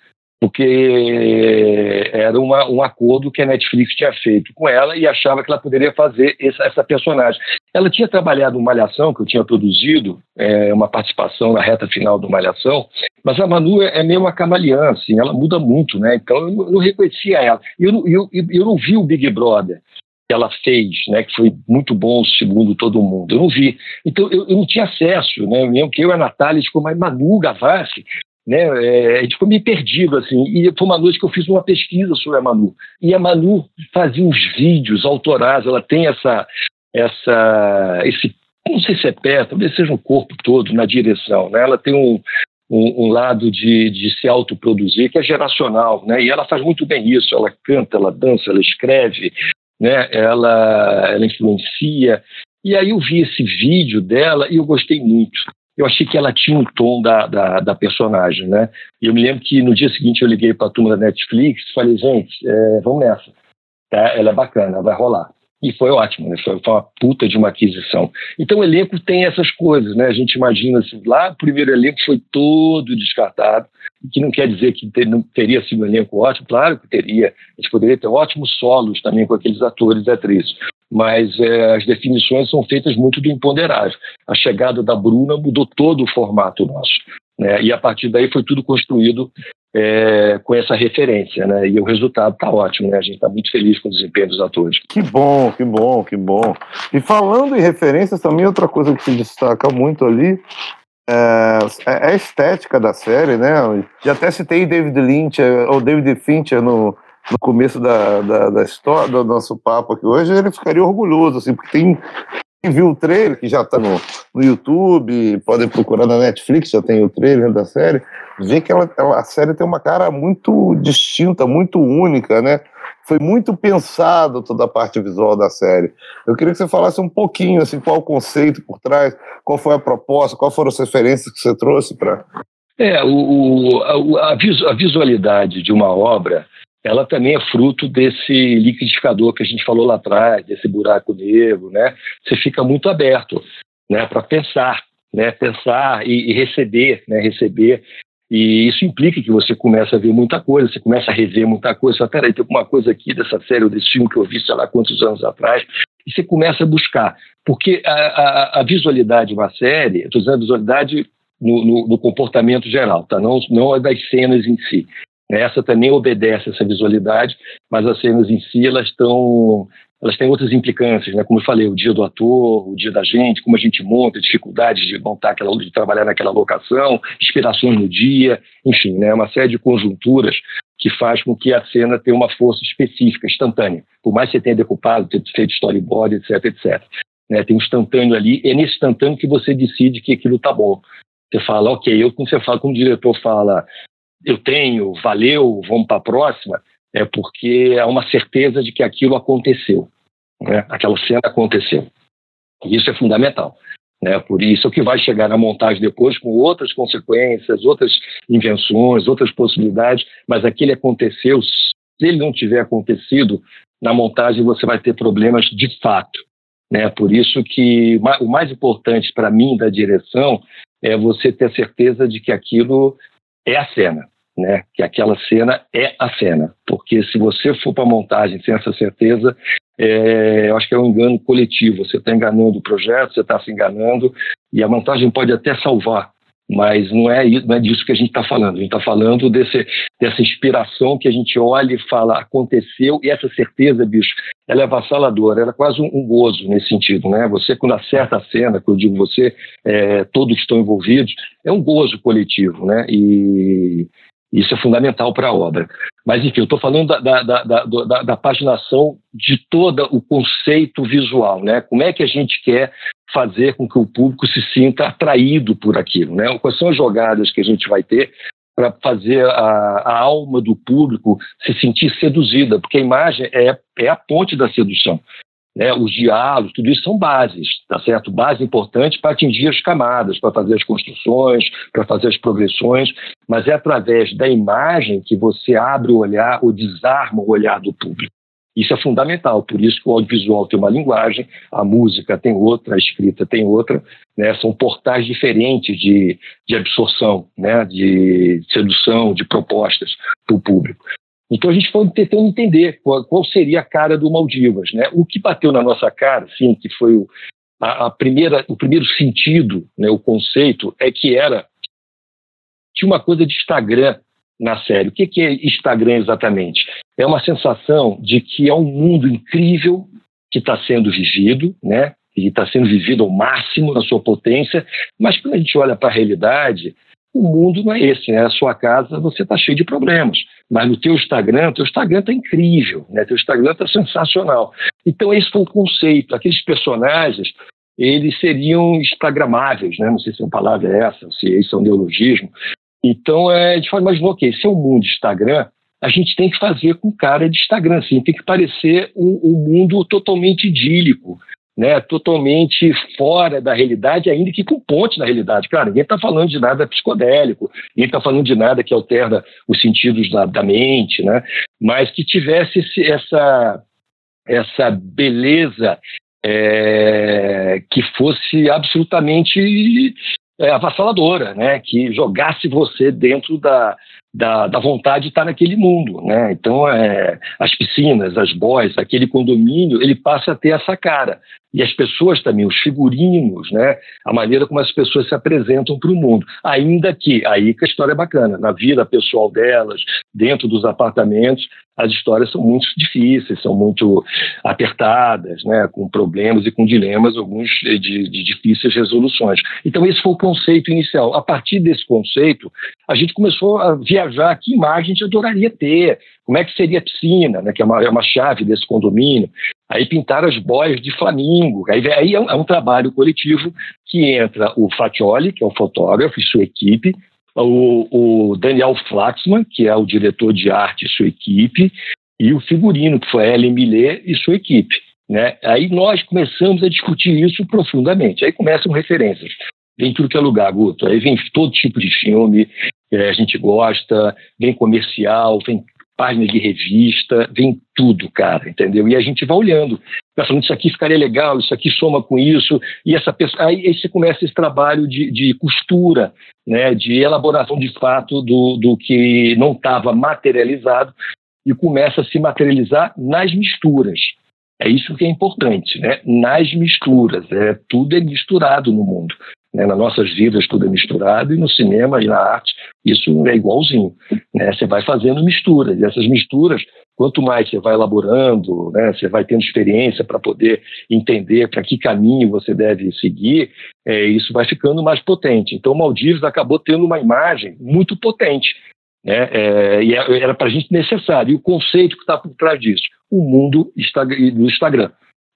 porque era uma, um acordo que a Netflix tinha feito com ela e achava que ela poderia fazer essa, essa personagem. Ela tinha trabalhado no Malhação, que eu tinha produzido, é, uma participação na reta final do Malhação, mas a Manu é, é meio uma camaleã, assim, ela muda muito, né? Então eu não, eu não reconhecia ela. E eu, eu, eu, não vi o Big Brother que ela fez, né, que foi muito bom segundo todo mundo. Eu não vi. Então eu, eu não tinha acesso, né? Eu que eu e a Natália ficou mais Manu Gavassi, né? É, ficou meio perdido, assim. E foi uma noite que eu fiz uma pesquisa sobre a Manu. E a Manu fazia uns vídeos autorais, ela tem essa, essa, esse, não sei se é pé, talvez seja um corpo todo na direção, né? Ela tem um, um, um, lado de, de se autoproduzir que é geracional, né? E ela faz muito bem isso. Ela canta, ela dança, ela escreve, né? Ela, ela influencia. E aí eu vi esse vídeo dela e eu gostei muito eu achei que ela tinha um tom da, da, da, personagem, né? E eu me lembro que no dia seguinte eu liguei para a turma da Netflix e falei, gente, é, vamos nessa. Tá? Ela é bacana, vai rolar. E foi ótimo, né? Foi, foi, uma puta de uma aquisição. Então o elenco tem essas coisas, né? A gente imagina assim, lá o primeiro elenco foi todo descartado, que não quer dizer que ter, não teria sido um elenco ótimo, claro que teria. A gente poderia ter ótimos solos também com aqueles atores e atrizes mas é, as definições são feitas muito do imponderável. A chegada da Bruna mudou todo o formato nosso. Né? E a partir daí foi tudo construído é, com essa referência, né? E o resultado está ótimo, né? A gente está muito feliz com o desempenho dos atores. Que bom, que bom, que bom. E falando em referências, também outra coisa que se destaca muito ali é, é a estética da série, né? Já até citei David Lynch, ou David Fincher no, no começo da, da, da, história do nosso papo aqui hoje, ele ficaria orgulhoso, assim, porque tem quem viu o trailer, que já está no, no YouTube, podem procurar na Netflix, já tem o trailer da série, vê que ela, ela, a série tem uma cara muito distinta, muito única, né? Foi muito pensado toda a parte visual da série. Eu queria que você falasse um pouquinho, assim, qual o conceito por trás, qual foi a proposta, quais foram as referências que você trouxe para... É, o, a, a visualidade de uma obra ela também é fruto desse liquidificador que a gente falou lá atrás, desse buraco negro, né? Você fica muito aberto, né, para pensar, né, pensar e, e, receber, né, receber. E isso implica que você começa a ver muita coisa, você começa a rever muita coisa. Você fala, peraí, tem alguma coisa aqui dessa série ou desse filme que eu vi, sei lá quantos anos atrás. E você começa a buscar. Porque a, a, a visualidade de uma série, estou dizendo a visualidade no, no, no, comportamento geral, tá? não, não das cenas em si. Essa também obedece essa visualidade, mas as cenas em si elas estão elas têm outras implicâncias, né? Como eu falei, o dia do ator, o dia da gente, como a gente monta, dificuldades de montar aquela, de trabalhar naquela locação, inspirações no dia, enfim, né? Uma série de conjunturas que faz com que a cena tenha uma força específica, instantânea. Por mais que você tenha decupado, tenha feito storyboard, etc, etc. né? Tem um instantâneo ali, é nesse instantâneo que você decide que aquilo tá bom. Você fala, ok, eu, quando você fala, como o diretor fala, eu tenho, valeu, vamos para a próxima, é porque há uma certeza de que aquilo aconteceu, né? aquela cena aconteceu. Isso é fundamental. Né? Por isso é que vai chegar na montagem depois com outras consequências, outras invenções, outras possibilidades, mas aquele aconteceu. Se ele não tiver acontecido, na montagem você vai ter problemas de fato. Né? Por isso que o mais importante para mim da direção é você ter certeza de que aquilo é a cena né? Que aquela cena é a cena, porque se você for para a montagem sem essa certeza, é, eu acho que é um engano coletivo. Você está enganando o projeto, você está se enganando e a montagem pode até salvar, mas não é, não é disso que a gente está falando. A gente está falando desse, dessa inspiração que a gente olha e fala, aconteceu, e essa certeza, bicho, ela é avassaladora, ela é quase um, um gozo nesse sentido, né? Você, quando acerta a cena, que eu digo você, é, todos estão envolvidos, é um gozo coletivo, né? E, isso é fundamental para a obra. Mas, enfim, eu estou falando da, da, da, da, paginação de todo o conceito visual, né? Como é que a gente quer fazer com que o público se sinta atraído por aquilo, né? Quais são as jogadas que a gente vai ter para fazer a, a, alma do público se sentir seduzida, porque a imagem é, é a ponte da sedução né, os diálogos, tudo isso são bases, tá certo? Base importante para atingir as camadas, para fazer as construções, para fazer as progressões, mas é através da imagem que você abre o olhar ou desarma o olhar do público. Isso é fundamental, por isso que o audiovisual tem uma linguagem, a música tem outra, a escrita tem outra, né? são portais diferentes de, de absorção, né? de sedução, de propostas para o público. Então a gente foi tentando entender qual, qual, seria a cara do Maldivas. Né? O que bateu na nossa cara, sim, que foi o, a, a primeira, o primeiro sentido, né, o conceito, é que era tinha uma coisa de Instagram na série. O que, que é Instagram exatamente? É uma sensação de que é um mundo incrível que está sendo vivido, né? E está sendo vivido ao máximo na sua potência, mas quando a gente olha para a realidade, o mundo não é esse, né? A sua casa você está cheio de problemas, mas no teu Instagram, teu Instagram está incrível, né? Teu Instagram está sensacional. Então esse foi o conceito. Aqueles personagens, eles seriam instagramáveis, né? Não sei se a palavra é essa, se isso é um neologismo. Então é, a gente fala, imaginou, ok, se é um mundo de Instagram, a gente tem que fazer com cara de Instagram, assim, tem que parecer um, um mundo totalmente idílico, né, totalmente fora da realidade, ainda que com ponte na realidade. Claro, ninguém está falando de nada psicodélico, ninguém está falando de nada que alterna os sentidos da, da mente, né, mas que tivesse esse, essa, essa beleza é, que fosse absolutamente é, avassaladora, né, que jogasse você dentro da, da, da, vontade de estar naquele mundo, né? Então, é, as piscinas, as boys, aquele condomínio, ele passa a ter essa cara. E as pessoas também, os figurinos, né? A maneira como as pessoas se apresentam para o mundo. Ainda que, aí que a história é bacana, na vida pessoal delas, dentro dos apartamentos, as histórias são muito difíceis, são muito apertadas, né? Com problemas e com dilemas, alguns de, de difíceis resoluções. Então, esse foi o conceito inicial. A partir desse conceito, a gente começou a viajar viajar, que imagem a gente adoraria ter, como é que seria a piscina, né, que é uma, é uma chave desse condomínio, aí pintar as boias de flamingo, aí, aí é, um, é um trabalho coletivo que entra o Fatioli, que é o fotógrafo e sua equipe, o, o, Daniel Flaxman, que é o diretor de arte e sua equipe, e o figurino, que foi a Ellen Millet e sua equipe. Né? Aí nós começamos a discutir isso profundamente. Aí começam referências. Vem tudo que é lugar, Guto. Aí vem todo tipo de filme, é, a gente gosta, vem comercial, vem página de revista, vem tudo, cara, entendeu? E a gente vai olhando, vai falando, isso aqui ficaria legal, isso aqui soma com isso, e essa pessoa, aí, aí você começa esse trabalho de, de costura, né, de elaboração de fato do, do que não estava materializado e começa a se materializar nas misturas. É isso que é importante, né? Nas misturas, é tudo é misturado no mundo. Né? Nas nossas vidas tudo é misturado e no cinema e na arte isso é igualzinho. Né? Você vai fazendo misturas e essas misturas, quanto mais você vai elaborando, né? você vai tendo experiência para poder entender para que caminho você deve seguir, é, isso vai ficando mais potente. Então, Maldivas acabou tendo uma imagem muito potente. Né? É, e é, era para a gente necessário. E o conceito que está por trás disso? O mundo do Instagram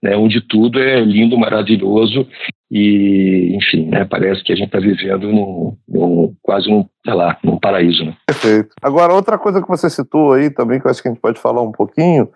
né, onde tudo é lindo, maravilhoso e, enfim, né, parece que a gente está vivendo num, num, quase um, sei lá, num paraíso. Né? Perfeito. Agora, outra coisa que você citou aí também, que eu acho que a gente pode falar um pouquinho,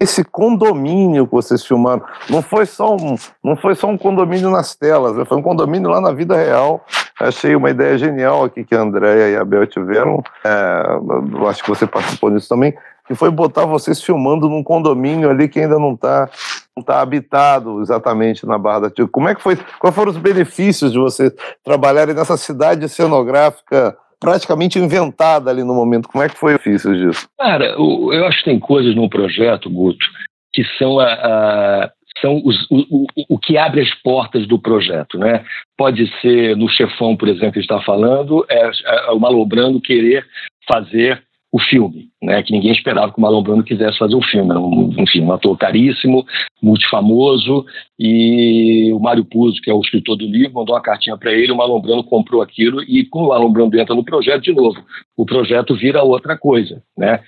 esse condomínio que vocês filmaram não foi só um, não foi só um condomínio nas telas, né? foi um condomínio lá na vida real. Achei uma ideia genial aqui que a Andréia e a Bel tiveram. É, acho que você participou disso também, que foi botar vocês filmando num condomínio ali que ainda não está não tá habitado exatamente na Barra da Tijuca. Como é que foi? Quais foram os benefícios de vocês trabalharem nessa cidade cenográfica praticamente inventada ali no momento. Como é que foi difícil disso? Cara, eu acho que tem coisas no projeto, Guto, que são a, a são os, o, o, o, que abre as portas do projeto, né? Pode ser no chefão, por exemplo, que está falando, é, é o Malobrando querer fazer o filme, né? Que ninguém esperava que o Marlon Brando quisesse fazer o filme. Era um, enfim, um ator caríssimo, multifamoso, e o Mário Puzo, que é o escritor do livro, mandou uma cartinha para ele, o Marlon Brando comprou aquilo, e quando o Marlon Brando entra no projeto, de novo, o projeto vira outra coisa, né?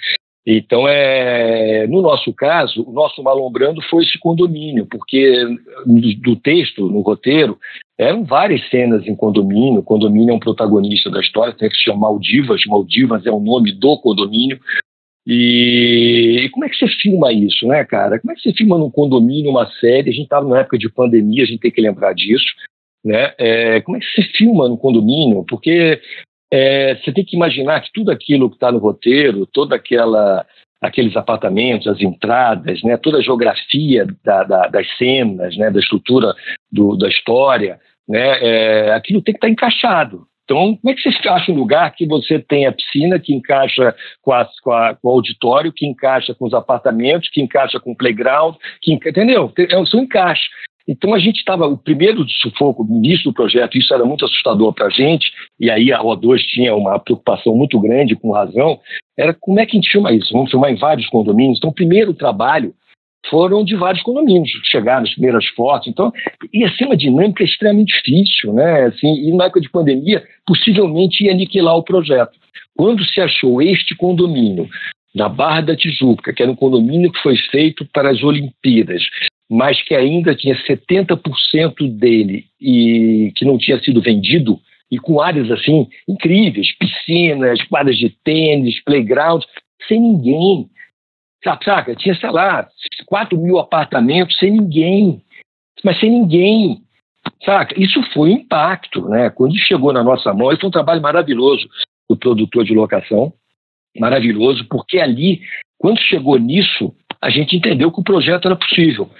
Então, é, no nosso caso, o nosso malombrando foi esse condomínio, porque do texto, no roteiro, eram várias cenas em condomínio. O condomínio é um protagonista da história, tem que se chamar Maldivas. Maldivas é o nome do condomínio. E, e, como é que você filma isso, né, cara? Como é que você filma num condomínio uma série? A gente estava numa época de pandemia, a gente tem que lembrar disso. Né? É, como é que você filma no condomínio? Porque é, você tem que imaginar que tudo aquilo que está no roteiro, toda aquela aqueles apartamentos, as entradas, né, toda a geografia da, da, das cenas, né, da estrutura do, da história, né, é, aquilo tem que estar encaixado. Então, como é que você acha um lugar que você tem a piscina, que encaixa com, a, com, a, com o auditório, que encaixa com os apartamentos, que encaixa com o playground, que, entendeu? É, são encaixes. Então a gente estava, o primeiro sufoco, no início do projeto, isso era muito assustador para a gente, e aí a O2 tinha uma preocupação muito grande, com razão, era como é que a gente filma isso? Vamos filmar em vários condomínios. Então o primeiro trabalho foram de vários condomínios, chegaram as primeiras fotos, então ia ser uma dinâmica extremamente difícil, né? Assim, e na época de pandemia, possivelmente ia aniquilar o projeto. Quando se achou este condomínio na Barra da Tijuca, que era um condomínio que foi feito para as Olimpíadas, mas que ainda tinha 70% dele e que não tinha sido vendido, e com áreas assim incríveis, piscinas, quadras de tênis, playground, sem ninguém. Saca? Tinha, sei lá, 4 mil apartamentos sem ninguém, mas sem ninguém. Saca? Isso foi um impacto, né? Quando chegou na nossa mão, foi um trabalho maravilhoso do produtor de locação, maravilhoso, porque ali, quando chegou nisso, a gente entendeu que o projeto era possível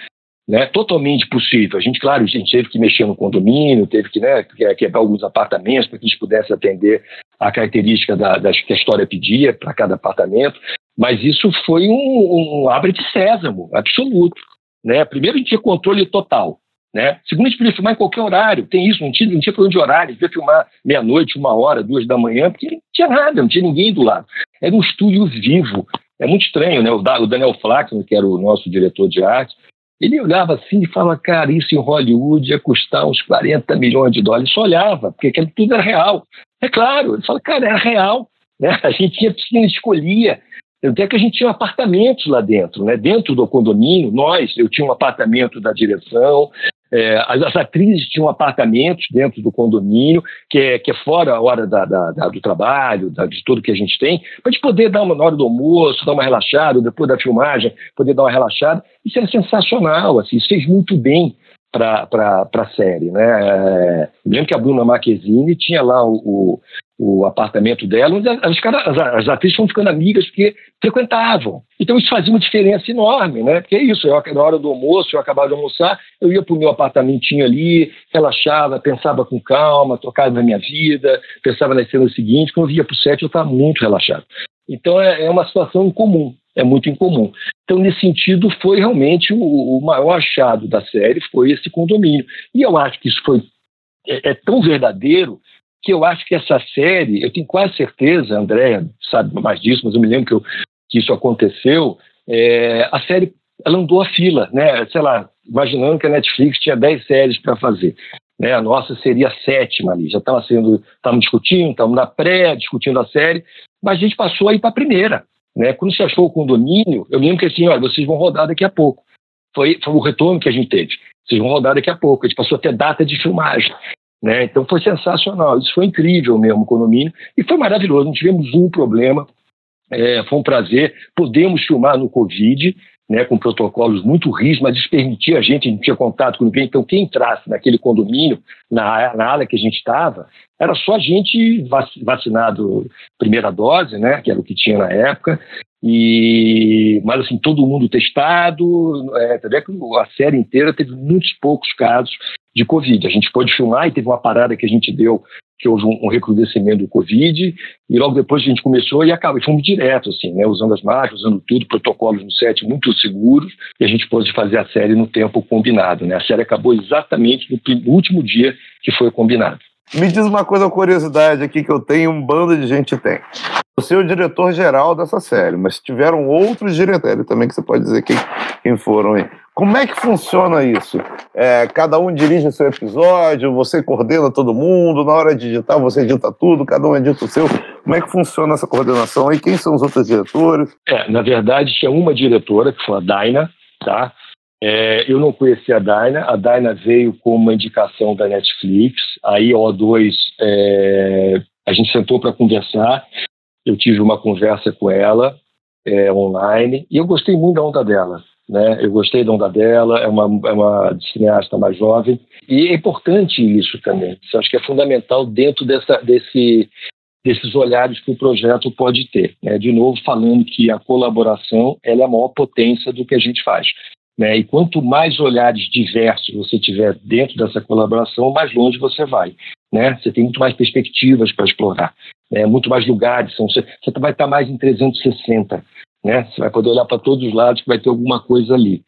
né, totalmente possível. A gente, claro, a gente teve que mexer no condomínio, teve que né, quebrar alguns apartamentos para que a gente pudesse atender a característica da, da que a história pedia para cada apartamento, mas isso foi um, um abre de sésamo absoluto. Né? Primeiro, a gente tinha controle total. Né? Segundo, a gente podia filmar em qualquer horário, tem isso, não tinha, não tinha problema de horário, a gente podia filmar meia-noite, uma hora, duas da manhã, porque não tinha nada, não tinha ninguém do lado. Era um estúdio vivo. É muito estranho, né? O Daniel Flaxman, que era o nosso diretor de arte, ele olhava assim e falava, cara, isso em Hollywood ia custar uns 40 milhões de dólares. Só olhava, porque aquilo tudo era real. É claro, ele fala, cara, era real. Né? A gente tinha piscina, escolhia. Até que a gente tinha apartamentos lá dentro, né? dentro do condomínio. Nós, eu tinha um apartamento da direção, é, as, as, atrizes tinham apartamentos dentro do condomínio, que é, que é fora a hora da, da, da, do trabalho, de tudo que a gente tem, para a gente poder dar uma na hora do almoço, dar uma relaxada, depois da filmagem, poder dar uma relaxada. Isso era sensacional, assim, isso fez muito bem para a série. Né? É, lembro que a Bruna Marquezine tinha lá o, o o apartamento dela, as, as, as atrizes foram ficando amigas porque frequentavam. Então isso fazia uma diferença enorme, né? Porque é isso, eu, na hora do almoço, eu acabava de almoçar, eu ia para o meu apartamentinho ali, relaxava, pensava com calma, tocava na minha vida, pensava nas cenas seguintes, quando eu via para o set eu estava muito relaxado. Então é, é, uma situação incomum, é muito incomum. Então nesse sentido foi realmente o, o maior achado da série, foi esse condomínio. E eu acho que isso foi é, é tão verdadeiro que eu acho que essa série, eu tenho quase certeza, André sabe mais disso, mas eu me lembro que, eu, que isso aconteceu, é, a série ela andou a fila, né? Sei lá, imaginando que a Netflix tinha 10 séries para fazer. Né? A nossa seria a sétima ali, já estava sendo, estávamos discutindo, estávamos na pré, discutindo a série, mas a gente passou aí para a primeira. Né? Quando se achou o condomínio, eu lembro que assim, olha, vocês vão rodar daqui a pouco. foi, foi o retorno que a gente teve. Vocês vão rodar daqui a pouco. A gente passou até data de filmagem. Né? Então foi sensacional. Isso foi incrível mesmo, o condomínio. E foi maravilhoso. Não tivemos um problema. É, foi um prazer. Podemos filmar no Covid né, com protocolos muito rígidos, mas isso permitia a gente, a gente tinha contato com ninguém, então quem entrasse naquele condomínio, na, na ala que a gente estava, era só gente vacinado primeira dose, né, que era o que tinha na época, e, mas assim, todo mundo testado, é, que a série inteira teve muitos poucos casos de Covid. A gente pôde filmar e teve uma parada que a gente deu que houve um, recrudescimento do Covid, e logo depois a gente começou e acaba, fomos direto, assim, né, usando as máquinas, usando tudo, protocolos no set muito seguros, e a gente pôde fazer a série no tempo combinado, né, a série acabou exatamente no, no último dia que foi combinado. Me diz uma coisa, uma curiosidade aqui que eu tenho, um bando de gente tem. Você é o diretor geral dessa série, mas tiveram outros diretores também que você pode dizer quem, quem foram aí. Como é que funciona isso? É, cada um dirige o seu episódio, você coordena todo mundo, na hora de editar você edita tudo, cada um edita o seu. Como é que funciona essa coordenação aí? Quem são os outros diretores? É, na verdade, tinha uma diretora, que foi a Daina, tá? É, eu não conhecia a Daina, a Daina veio com uma indicação da Netflix, aí O2 é, a gente sentou para conversar, eu tive uma conversa com ela é, online e eu gostei muito da onda dela. Né? Eu gostei da onda dela, é uma, é uma cineasta mais jovem. E é importante isso também. Eu acho que é fundamental dentro dessa, desse, desses olhares que o projeto pode ter. Né? De novo, falando que a colaboração é a maior potência do que a gente faz. Né? E quanto mais olhares diversos você tiver dentro dessa colaboração, mais longe você vai. Né? Você tem muito mais perspectivas para explorar, né? muito mais lugares. São, você, vai estar mais em 360 né? Você vai poder olhar para todos os lados que vai ter alguma coisa ali.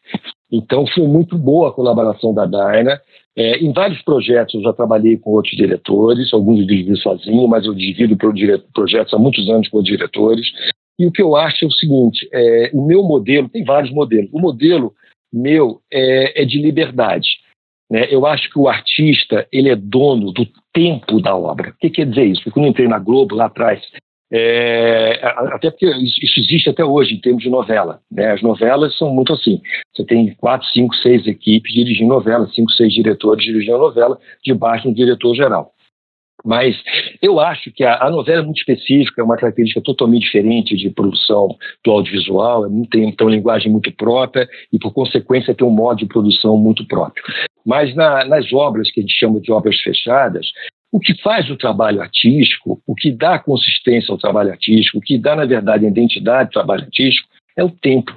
Então foi muito boa a colaboração da Daina. É, em vários projetos eu já trabalhei com outros diretores, alguns eu dividi sozinho, mas eu divido projetos há muitos anos com diretores. E o que eu acho é o seguinte: é, o meu modelo, tem vários modelos, o modelo meu é, é de liberdade. Né? Eu acho que o artista ele é dono do tempo da obra. O que quer dizer isso? Quando eu entrei na Globo lá atrás, é, até porque isso existe até hoje em termos de novela. Né? As novelas são muito assim. Você tem quatro, cinco, seis equipes dirigindo novela, cinco, seis diretores dirigindo a novela, debaixo de um diretor geral. Mas eu acho que a, a, novela é muito específica, é uma característica totalmente diferente de produção do audiovisual, é tem, tem uma linguagem muito própria e, por consequência, tem um modo de produção muito próprio. Mas na, nas obras que a gente chama de obras fechadas, o que faz o trabalho artístico, o que dá consistência ao trabalho artístico, o que dá, na verdade, a identidade do trabalho artístico, é o tempo.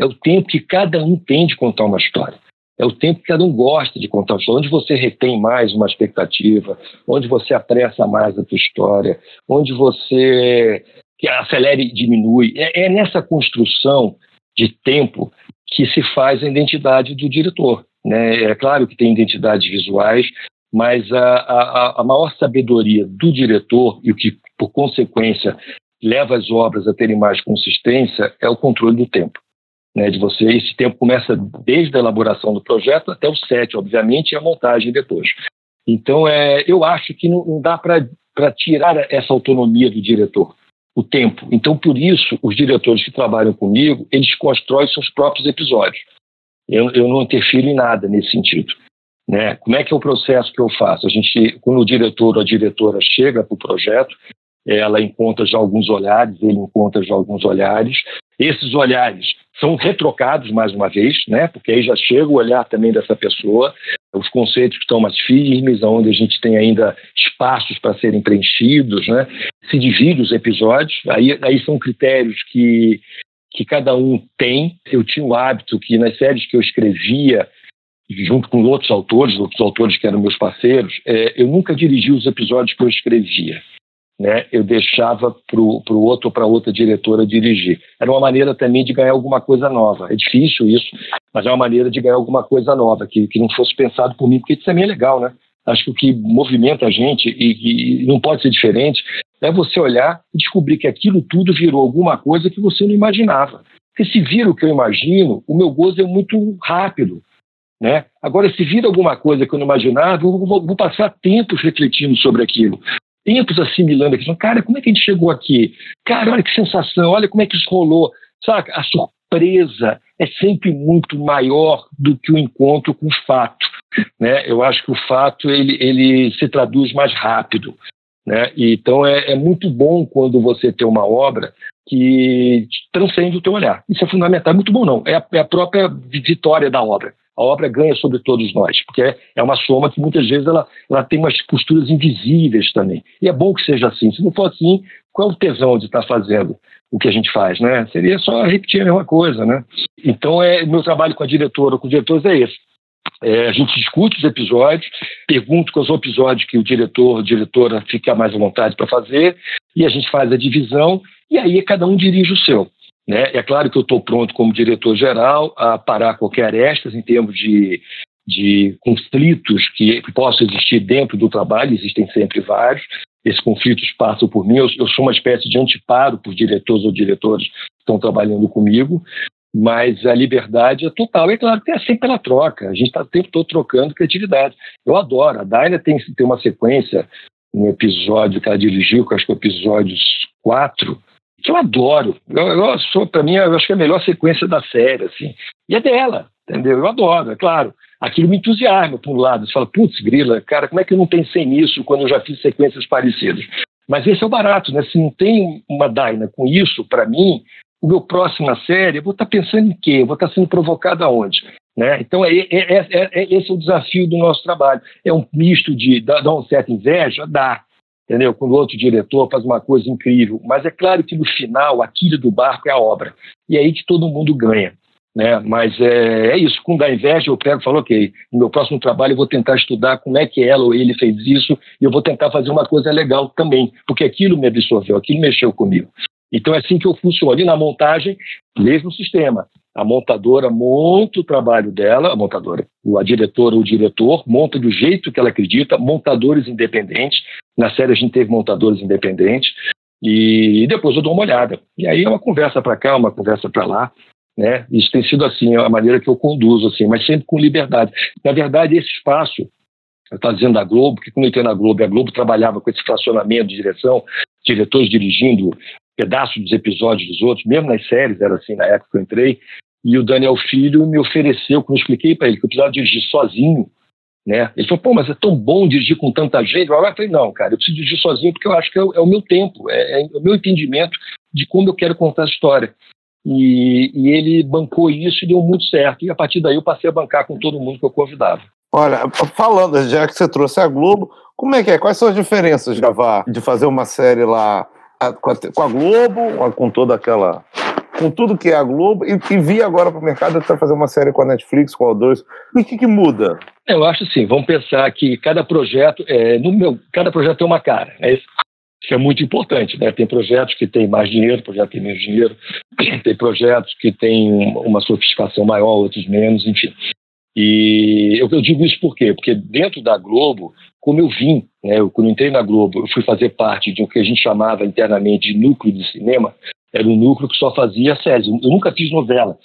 É o tempo que cada um tem de contar uma história. É o tempo que cada um gosta de contar uma história. Onde você retém mais uma expectativa, onde você apressa mais a tua história, onde você que acelere e diminui. É, é nessa construção de tempo que se faz a identidade do diretor. Né? É claro que tem identidades visuais, mas a, a, a maior sabedoria do diretor e o que, por consequência, leva as obras a terem mais consistência é o controle do tempo. Né, de você, esse tempo começa desde a elaboração do projeto até o set, obviamente, e a montagem depois. Então, é, eu acho que não, não dá para tirar essa autonomia do diretor, o tempo. Então, por isso, os diretores que trabalham comigo, eles constroem seus próprios episódios. Eu, eu não interfiro em nada nesse sentido. Né? Como é que é o processo que eu faço? A gente, quando o diretor ou a diretora chega para o projeto, ela encontra já alguns olhares, ele encontra já alguns olhares. Esses olhares são retrocados mais uma vez, né? Porque aí já chega o olhar também dessa pessoa, os conceitos que estão mais firmes, onde a gente tem ainda espaços para serem preenchidos, né? Se divide os episódios, aí, aí são critérios que que cada um tem. Eu tinha o hábito que nas séries que eu escrevia junto com outros autores, outros autores que eram meus parceiros, é, eu nunca dirigi os episódios que eu escrevia. Né? Eu deixava para o outro ou para outra diretora dirigir. Era uma maneira também de ganhar alguma coisa nova. É difícil isso, mas é uma maneira de ganhar alguma coisa nova, que, que não fosse pensado por mim, porque isso também é legal, né? Acho que o que movimenta a gente, e, e não pode ser diferente, é você olhar e descobrir que aquilo tudo virou alguma coisa que você não imaginava. Porque se vira o que eu imagino, o meu gozo é muito rápido. Né? Agora, se vir alguma coisa que eu não imaginava, eu vou, vou passar tempos refletindo sobre aquilo, tempos assimilando aquilo. Cara, como é que a gente chegou aqui? Cara, olha que sensação, olha como é que isso rolou. Sabe, a, sur surpresa é sempre muito maior do que o encontro com o fato. Né? Eu acho que o fato ele, ele se traduz mais rápido. Né? Então é, é muito bom quando você tem uma obra que transcende o teu olhar. Isso é fundamental, é muito bom não. É a, é a própria vitória da obra. A obra ganha sobre todos nós, porque é, é uma soma que muitas vezes ela, ela tem umas posturas invisíveis também. E é bom que seja assim. Se não for assim, qual é o tesão de estar fazendo o que a gente faz, né? Seria só repetir a mesma coisa, né? Então, é meu trabalho com a diretora, com os diretores é esse. É, a gente discute os episódios, pergunto quais os episódios que o diretor, diretora fica mais à vontade para fazer, e a gente faz a divisão, e aí cada um dirige o seu. Né? É claro que eu estou pronto como diretor-geral a parar qualquer arestas em termos de, de conflitos que possam existir dentro do trabalho, existem sempre vários. Esses conflitos passam por mim, eu, eu sou uma espécie de anteparo por diretores ou diretores que estão trabalhando comigo, mas a liberdade é total. É claro que é sempre pela troca, a gente está o tempo todo trocando criatividade. Eu adoro, a Daina tem, tem uma sequência, um episódio que ela dirigiu, que acho que é o episódio 4, que eu adoro. Eu, eu sou, para mim, eu acho que é a melhor sequência da série, assim. E é dela, entendeu? Eu adoro, é claro. Aquilo me entusiasma, por um lado. Você fala, putz, grila, cara, como é que eu não pensei nisso quando eu já fiz sequências parecidas? Mas esse é o barato, né? Se não tem uma Daina com isso, para mim, o meu próxima série, eu vou estar tá pensando em quê? Eu vou estar tá sendo provocado aonde? Né? Então, é, é, é, é, esse é o desafio do nosso trabalho. É um misto de dar, uma certa inveja? Dá entendeu? Quando outro diretor faz uma coisa incrível. Mas é claro que no final, a quilha do barco é a obra. E é aí que todo mundo ganha. Né? Mas é, é isso, com da inveja eu pego e falo, ok, no meu próximo trabalho eu vou tentar estudar como é que ela ou ele fez isso e eu vou tentar fazer uma coisa legal também, porque aquilo me absorveu, aquilo mexeu comigo. Então é assim que eu funciono. E na montagem, mesmo sistema. A montadora monta o trabalho dela, a montadora, a diretora ou o diretor, monta do jeito que ela acredita, montadores independentes. Na série a gente teve montadores independentes. E depois eu dou uma olhada. E aí é uma conversa para cá, uma conversa para lá. Né? Isso tem sido assim, a maneira que eu conduzo, assim, mas sempre com liberdade. Na verdade, esse espaço, eu estava dizendo da Globo, que quando eu entrei na Globo, a Globo trabalhava com esse fracionamento de direção, diretores dirigindo pedaços dos episódios dos outros, mesmo nas séries, era assim na época que eu entrei, e o Daniel Filho me ofereceu, quando eu expliquei para ele que eu precisava dirigir sozinho, né? Ele falou, pô, mas é tão bom dirigir com tanta gente. Eu falei, não, cara, eu preciso dirigir sozinho porque eu acho que é o, é o meu tempo, é, é, o meu entendimento de como eu quero contar a história. E, e, ele bancou isso e deu muito certo. E a partir daí eu passei a bancar com todo mundo que eu convidava. Olha, falando, já que você trouxe a Globo, como é que é? Quais são as diferenças de gravar, de fazer uma série lá com a, com a Globo, com toda aquela com tudo que é a Globo e, e vi agora para o mercado para fazer uma série com a Netflix, com a O2. O que, que muda? Eu acho assim, vamos pensar que cada projeto, é, no meu, cada projeto tem uma cara. Né? Isso é muito importante. Né? Tem projetos que têm mais dinheiro, projetos que têm menos dinheiro, tem projetos que têm uma sofisticação maior, outros menos, enfim. E eu, eu digo isso por quê? Porque dentro da Globo, como eu vim, né, eu, quando entrei na Globo, eu fui fazer parte de um que a gente chamava internamente de núcleo de cinema, era um núcleo que só fazia séries. Eu nunca fiz novela,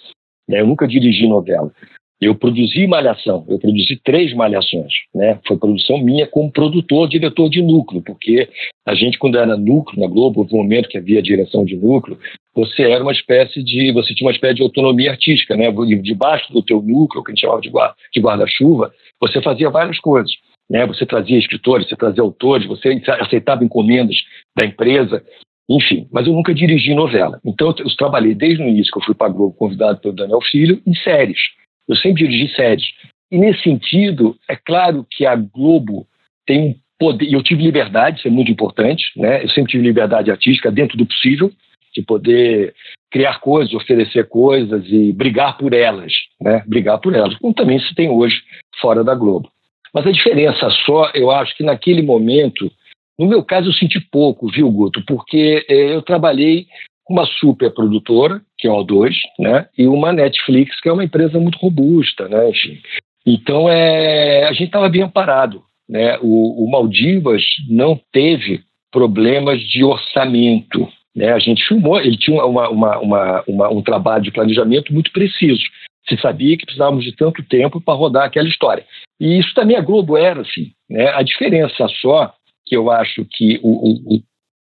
né? eu nunca dirigi novela. Eu produzi Malhação, eu produzi três Malhações. Né? Foi produção minha como produtor, diretor de núcleo, porque a gente, quando era núcleo na Globo, houve um momento que havia direção de núcleo, você era uma espécie de. você tinha uma espécie de autonomia artística, né? Debaixo do teu núcleo, que a gente chamava de guarda-chuva, você fazia várias coisas. Né? Você trazia escritores, você trazia autores, você aceitava encomendas da empresa. Enfim, mas eu nunca dirigi novela. Então eu, trabalhei desde o início que eu fui para a Globo, convidado pelo Daniel Filho, em séries. Eu sempre dirigi séries. E nesse sentido, é claro que a Globo tem um poder, e eu tive liberdade, isso é muito importante, né? Eu sempre tive liberdade artística dentro do possível, de poder criar coisas, oferecer coisas e brigar por elas, né? Brigar por elas, como também se tem hoje fora da Globo. Mas a diferença só, eu acho que naquele momento no meu caso, eu senti pouco, viu, Guto? Porque é, eu trabalhei uma super produtora, que é a O2, né? E uma Netflix, que é uma empresa muito robusta, né? Enfim. Então, é, a gente estava bem amparado. Né? O, o, Maldivas não teve problemas de orçamento. Né? A gente filmou, ele tinha uma, uma, uma, um trabalho de planejamento muito preciso. Se sabia que precisávamos de tanto tempo para rodar aquela história. E isso também a Globo era assim. Né? A diferença só que eu acho que o, o, o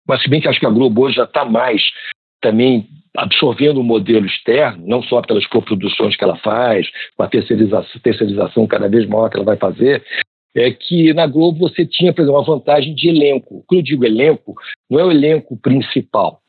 mas se bem que acho que a Globo hoje já está mais também absorvendo o modelo externo, não só pelas coproduções que ela faz, com a terceirização, terceirização cada vez maior que ela vai fazer, é que na Globo você tinha, por exemplo, uma vantagem de elenco. Quando eu digo elenco, não é o elenco principal,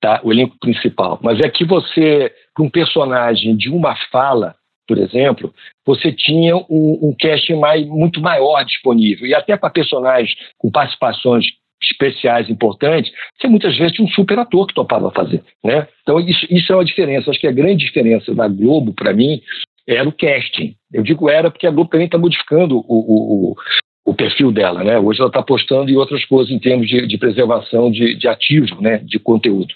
tá? o elenco principal, mas é que você, para um personagem de uma fala, por exemplo, você tinha um, um casting mais, muito maior disponível. E até para personagens com participações especiais importantes, você muitas vezes tinha um super ator que topava fazer. Né? Então, isso, isso é uma diferença. Acho que a grande diferença da Globo, para mim, era o casting. Eu digo era porque a Globo também está modificando o, o, o, perfil dela. Né? Hoje ela está apostando em outras coisas em termos de, de preservação de, de ativo, né? de conteúdo.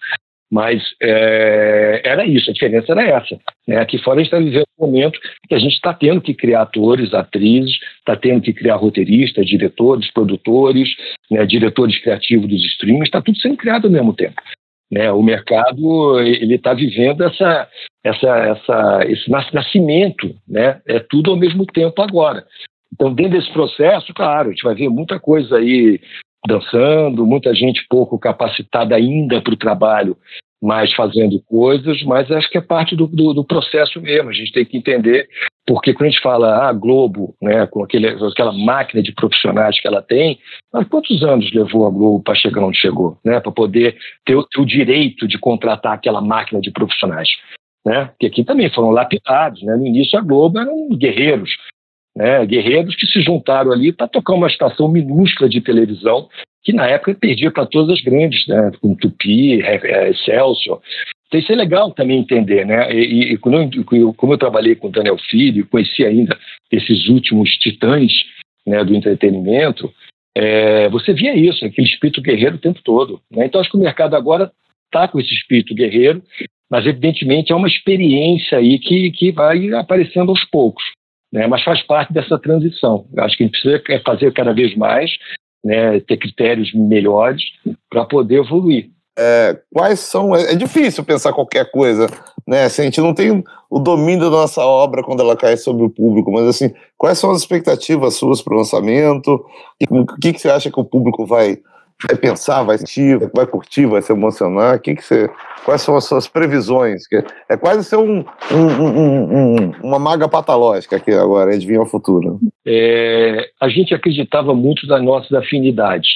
Mas é, era isso, a diferença era essa. Né? Aqui fora a gente está vivendo um momento que a gente está tendo que criar atores, atrizes, está tendo que criar roteiristas, diretores, produtores, né? diretores criativos dos streams, está tudo sendo criado ao mesmo tempo. Né? O mercado ele está vivendo essa, essa, essa, esse nascimento, né? é tudo ao mesmo tempo agora. Então, dentro desse processo, claro, a gente vai ver muita coisa aí dançando, muita gente pouco capacitada ainda para o trabalho, mas fazendo coisas, mas acho que é parte do, do, do, processo mesmo. A gente tem que entender, porque quando a gente fala ah, Globo, né, com aquele, aquela máquina de profissionais que ela tem, mas quantos anos levou a Globo para chegar onde chegou, né, para poder ter o, ter o direito de contratar aquela máquina de profissionais? Né? Porque aqui também foram lapidados. Né? No início, a Globo eram guerreiros, né, guerreiros que se juntaram ali para tocar uma estação minúscula de televisão que na época perdia para todas as grandes, né, com Tupi, é, Excelsior. Então isso é legal também entender, né? E, e eu, como eu trabalhei com o Daniel Filho, conheci ainda esses últimos titãs né, do entretenimento, é, você via isso, aquele espírito guerreiro o tempo todo. Né? Então acho que o mercado agora está com esse espírito guerreiro, mas evidentemente é uma experiência aí que, que vai aparecendo aos poucos né? mas faz parte dessa transição. Acho que a gente precisa é fazer cada vez mais, né? ter critérios melhores para poder evoluir. É, quais são. É, é, difícil pensar qualquer coisa, né? Assim, a gente não tem o domínio da nossa obra quando ela cai sobre o público, mas assim, quais são as expectativas suas para o lançamento? O que, que você acha que o público vai vai pensar, vai sentir, vai curtir, vai se emocionar? Que que você, quais são as suas previsões? É quase ser um, um, um, uma maga patológica aqui agora, adivinha o futuro. É, a gente acreditava muito nas nossas afinidades.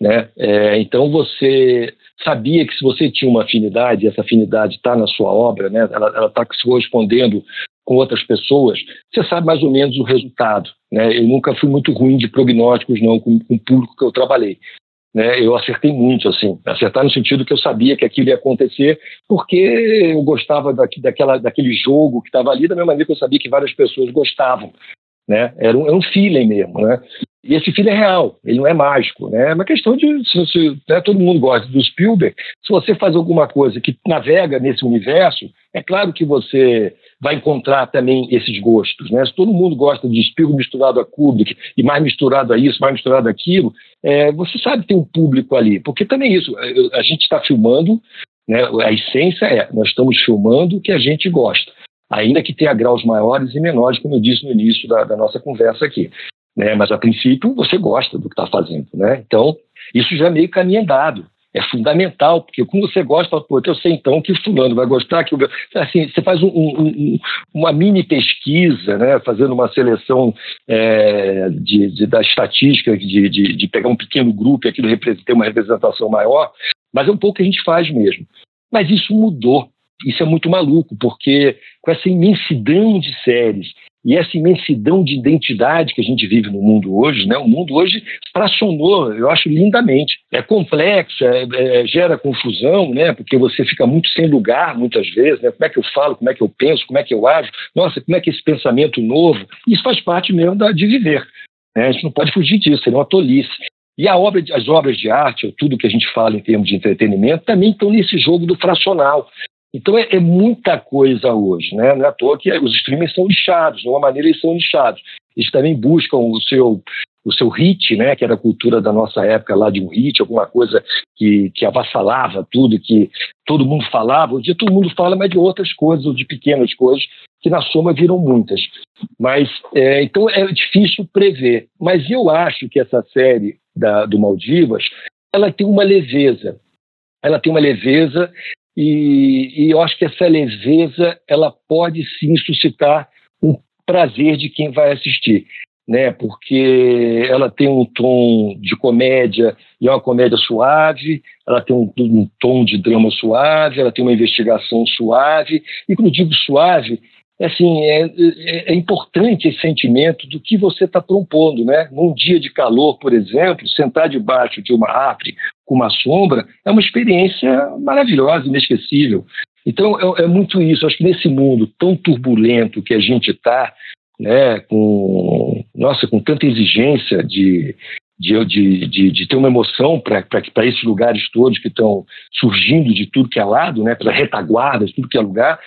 Né? É, então você sabia que se você tinha uma afinidade, essa afinidade está na sua obra, né? ela está se correspondendo com outras pessoas, você sabe mais ou menos o resultado. Né? Eu nunca fui muito ruim de prognósticos, não, com, com o público que eu trabalhei né, eu acertei muito, assim, acertar no sentido que eu sabia que aquilo ia acontecer, porque eu gostava daqui, daquela, daquele jogo que estava ali, da mesma maneira que eu sabia que várias pessoas gostavam, né, era um, era um feeling mesmo, né, e esse feeling é real, ele não é mágico, né, é uma questão de, se você, né, todo mundo gosta do Spielberg, se você faz alguma coisa que navega nesse universo, é claro que você vai encontrar também esses gostos. Né? Se todo mundo gosta de Spielberg misturado a Kubrick e mais misturado a isso, mais misturado aquilo, é, você sabe que tem um público ali. Porque também isso, é, a gente está filmando, né, a essência é, nós estamos filmando o que a gente gosta, ainda que tenha graus maiores e menores, como eu disse no início da, da nossa conversa aqui. Né? Mas, a princípio, você gosta do que está fazendo. Né? Então, isso já é meio caminho andado é fundamental, porque como você gosta, pô, eu sei então que fulano vai gostar, que assim, você faz um, um, uma mini pesquisa, né, fazendo uma seleção é, de, de, da estatística, de, de, de, pegar um pequeno grupo e aquilo ter uma representação maior, mas é um pouco que a gente faz mesmo. Mas isso mudou. Isso é muito maluco, porque com essa imensidão de séries e essa imensidão de identidade que a gente vive no mundo hoje, né? O mundo hoje fracionou, eu acho lindamente. É complexo, é, é, gera confusão, né? Porque você fica muito sem lugar muitas vezes, né? Como é que eu falo, como é que eu penso, como é que eu ajo? Nossa, como é que esse pensamento novo? Isso faz parte mesmo da, de viver. Né? A gente não pode fugir disso, seria uma tolice. E obra, as obras de arte, tudo que a gente fala em termos de entretenimento, também estão nesse jogo do fracional. Então é, é, muita coisa hoje, né? Não é à toa que os streamers são lixados, de uma maneira eles são lixados. Eles também buscam o seu o seu hit, né, que era a cultura da nossa época lá de um hit, alguma coisa que, que avassalava tudo, que todo mundo falava. Hoje todo mundo fala, mas de outras coisas, ou de pequenas coisas, que na soma viram muitas. Mas, é, então é difícil prever. Mas eu acho que essa série da, do Maldivas, ela tem uma leveza. Ela tem uma leveza e, e, eu acho que essa leveza ela pode sim suscitar um prazer de quem vai assistir, né? Porque ela tem um tom de comédia e é uma comédia suave, ela tem um, um tom de drama suave, ela tem uma investigação suave e quando digo suave assim, é, é, é, importante esse sentimento do que você está propondo, né? Num dia de calor, por exemplo, sentar debaixo de uma árvore com uma sombra é uma experiência maravilhosa, inesquecível. Então, é, é muito isso. Acho que nesse mundo tão turbulento que a gente está, né, com, nossa, com tanta exigência de, de, de, de, de, ter uma emoção para esses lugares todos que estão surgindo de tudo que é lado, né, para retaguardas, tudo que é lugar,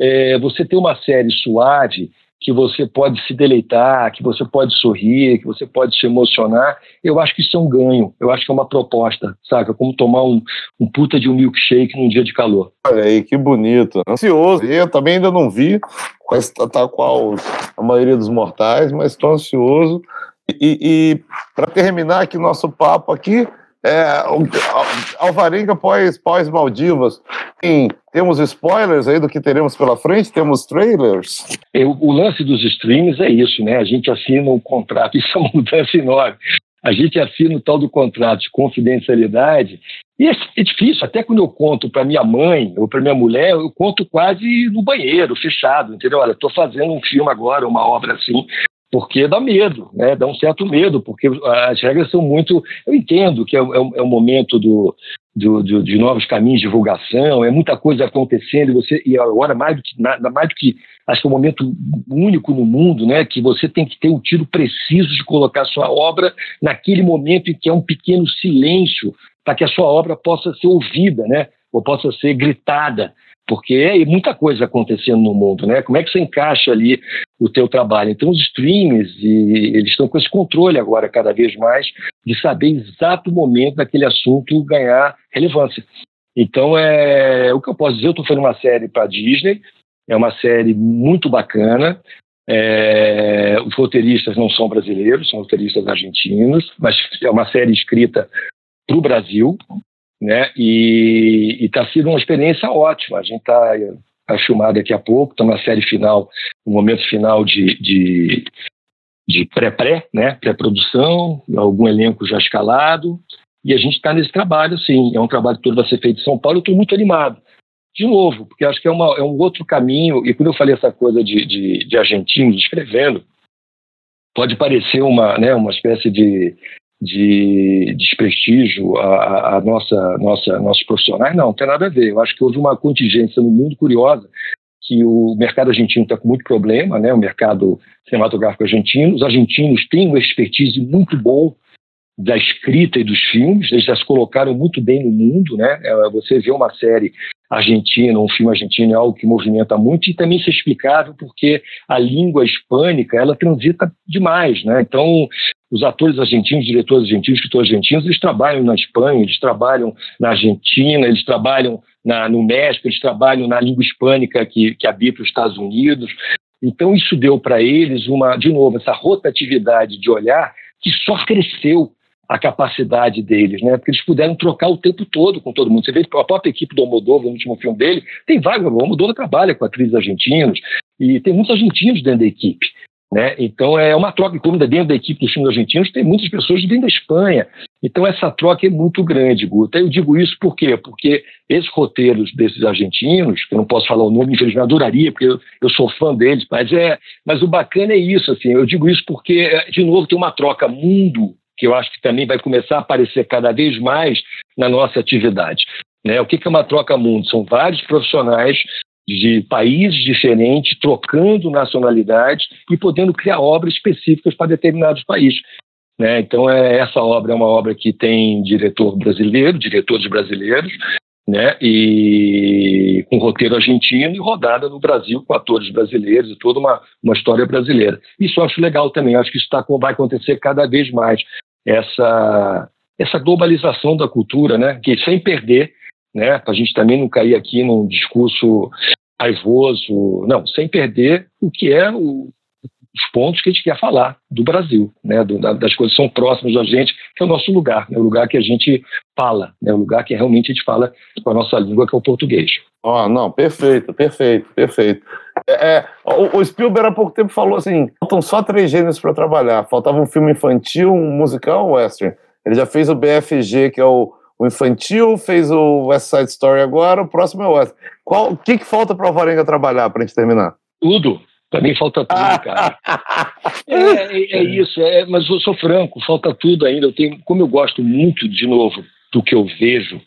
é, você ter uma série suave que você pode se deleitar, que você pode sorrir, que você pode se emocionar, eu acho que isso é um ganho, eu acho que é uma proposta, saca? Como tomar um, um puta de um milkshake num dia de calor. Olha aí, que bonito. Ansioso. Eu também ainda não vi, tal qual a maioria dos mortais, mas estou ansioso. E, e para terminar aqui nosso papo aqui, é, Alvarenga pós, pós Maldivas. Tem, temos spoilers aí do que teremos pela frente? Temos trailers? O, o lance dos streams é isso, né? A gente assina um contrato, isso é uma mudança enorme. A gente assina o tal do contrato de confidencialidade e é, é difícil, até quando eu conto para minha mãe ou para minha mulher, eu conto quase no banheiro, fechado, entendeu? Olha, estou fazendo um filme agora, uma obra assim, porque dá medo, né? dá um certo medo, porque as regras são muito. Eu entendo que é, é, é o momento do, do, do, de novos caminhos de divulgação, é muita coisa acontecendo, e, você, e agora mais do que nada, mais do que acho que é um momento único no mundo, né? Que você tem que ter o um tiro preciso de colocar sua obra naquele momento em que é um pequeno silêncio para que a sua obra possa ser ouvida, né? Ou possa ser gritada porque é muita coisa acontecendo no mundo, né? Como é que você encaixa ali o teu trabalho? Então os streams e eles estão com esse controle agora cada vez mais de saber exato momento daquele assunto ganhar relevância. Então é o que eu posso dizer. Eu estou fazendo uma série para Disney, é uma série muito bacana. É, os roteiristas não são brasileiros, são roteiristas argentinos, mas é uma série escrita para o Brasil, né? E está sendo uma experiência ótima. A gente está a filmar daqui a pouco, está na série final, no momento final de, de, de pré-pré, né? Pré-produção, algum elenco já escalado, e a gente está nesse trabalho, sim. É um trabalho que todo vai ser feito em São Paulo. Eu estou muito animado. De novo, porque acho que é, uma, é um outro caminho. E quando eu falei essa coisa de, de, de argentinos escrevendo, pode parecer uma, né, uma espécie de de desprestígio a, a, nossa, nossa, nossos profissionais, não, não tem nada a ver. Eu acho que houve uma contingência no mundo curiosa que o mercado argentino está com muito problema, né? O mercado cinematográfico argentino, os argentinos têm uma expertise muito bom da escrita e dos filmes, eles já se colocaram muito bem no mundo, né? É, você vê uma série argentina, um filme argentino é algo que movimenta muito e também isso é explicável porque a língua hispânica ela transita demais, né? Então os atores argentinos, diretores argentinos, escritores argentinos, eles trabalham na Espanha, eles trabalham na Argentina, eles trabalham na, no México, eles trabalham na língua hispânica que, que habita os Estados Unidos. Então isso deu para eles uma, de novo, essa rotatividade de olhar que só cresceu a capacidade deles, né? Porque eles puderam trocar o tempo todo com todo mundo. Você vê a própria equipe do Almodóvar, no último filme dele, tem vários, o Almodóvar trabalha com atrizes argentinas e tem muitos argentinos dentro da equipe. Né? Então é uma troca, como dentro da equipe dos filmes argentinos tem muitas pessoas que vêm da Espanha. Então essa troca é muito grande, Guta. Eu digo isso por quê? Porque esses roteiros desses argentinos, que eu não posso falar o nome, infelizmente adoraria, porque eu, eu, sou fã deles, mas é, mas o bacana é isso, assim. Eu digo isso porque de novo tem uma troca mundo que eu acho que também vai começar a aparecer cada vez mais na nossa atividade. Né? O que é uma troca mundo? São vários profissionais de países diferentes, trocando nacionalidades e podendo criar obras específicas para determinados países. Né? Então, é, essa obra é uma obra que tem diretor brasileiro, diretores brasileiros, né? e com roteiro argentino e rodada no Brasil com atores brasileiros e toda uma, uma história brasileira. Isso eu acho legal também, acho que isso tá, vai acontecer cada vez mais, essa, essa globalização da cultura, né? que sem perder né? Para a gente também não cair aqui num discurso raivoso, não, sem perder o que é o os pontos que a gente quer falar do Brasil, né, do, das coisas que são próximas da gente, que é o nosso lugar, né, o lugar que a gente fala, né, o lugar que realmente a gente fala com a nossa língua, que é o português. Oh, não, perfeito, perfeito, perfeito. É, é, o, o, Spielberg há pouco tempo falou assim: faltam só três gêneros para trabalhar. Faltava um filme infantil, um musical, um western. Ele já fez o BFG, que é o, o infantil, fez o West Side Story agora, o próximo é o West. Qual, o que, que falta para o Alvarenga trabalhar para a gente terminar? Tudo. Para mim falta tudo, cara. é, é, é, isso, é, mas eu sou franco, falta tudo ainda. Eu tenho, como eu gosto muito, de novo, do que eu vejo,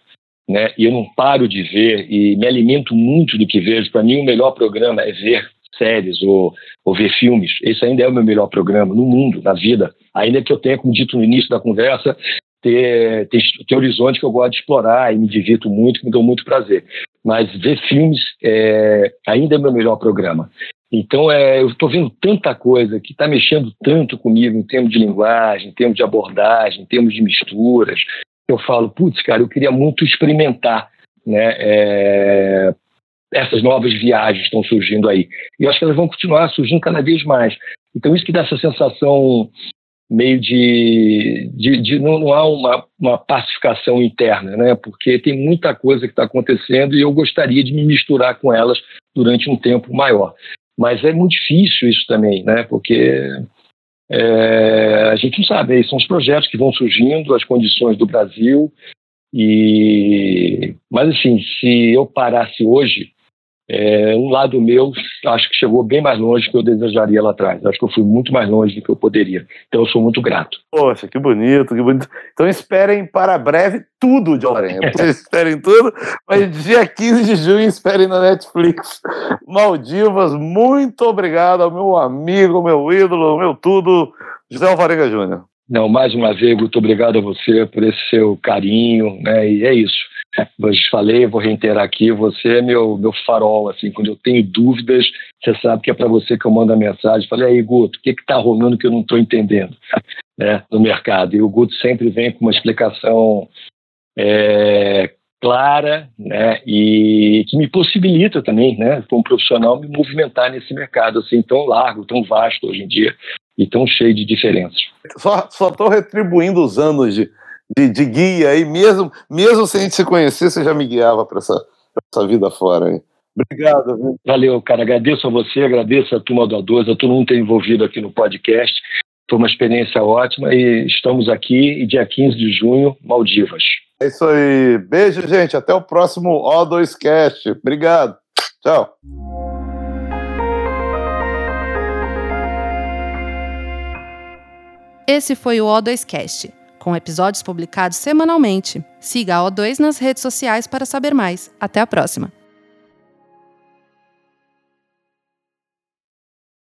né? E eu não paro de ver e me alimento muito do que vejo. Para mim, o melhor programa é ver séries ou, ou ver filmes. Esse ainda é o meu melhor programa no mundo, na vida. Ainda que eu tenha, como dito no início da conversa, ter, ter, ter horizonte que eu gosto de explorar e me divirto muito, que me dão muito prazer. Mas ver filmes é, ainda é o meu melhor programa. Então, é, eu estou vendo tanta coisa que está mexendo tanto comigo em termos de linguagem, em termos de abordagem, em termos de misturas. Eu falo, putz, cara, eu queria muito experimentar né, é, essas novas viagens estão surgindo aí. E eu acho que elas vão continuar surgindo cada vez mais. Então, isso que dá essa sensação meio de, de, de não, não, há uma, uma pacificação interna, né? Porque tem muita coisa que está acontecendo e eu gostaria de me misturar com elas durante um tempo maior. Mas é muito difícil isso também, né? Porque é, a gente não sabe, são os projetos que vão surgindo, as condições do Brasil. E, mas assim, se eu parasse hoje, é, um lado meu acho que chegou bem mais longe do que eu desejaria lá atrás. Acho que eu fui muito mais longe do que eu poderia. Então eu sou muito grato. Poxa, que bonito, que bonito. Então esperem para breve tudo de Alvarenga. Vocês esperem tudo, mas dia 15 de junho esperem na Netflix. Maldivas, muito obrigado ao meu amigo, meu ídolo, meu tudo, José Alvarenga Júnior. Não, mais uma vez, muito obrigado a você por esse seu carinho, né? E é isso. Eu falei, vou reiterar aqui, você é meu, meu farol, assim, quando eu tenho dúvidas, você sabe que é para você que eu mando a mensagem. Falei, aí, Guto, o que está rolando que eu não estou entendendo né, no mercado? E o Guto sempre vem com uma explicação é, clara né, e que me possibilita também, né, como profissional, me movimentar nesse mercado assim tão largo, tão vasto hoje em dia e tão cheio de diferenças. Só estou retribuindo os anos de de, de guia aí, mesmo, mesmo sem a gente se conhecer, você já me guiava para essa, essa vida fora aí. Obrigado. Viu? Valeu, cara. Agradeço a você, agradeço a turma do A12, a todo mundo ter envolvido aqui no podcast. Foi uma experiência ótima e estamos aqui e dia 15 de junho, Maldivas. É isso aí. Beijo, gente. Até o próximo O2Cast. Obrigado. Tchau. Esse foi o O2Cast com episódios publicados semanalmente. Siga a O2 nas redes sociais para saber mais. Até a próxima!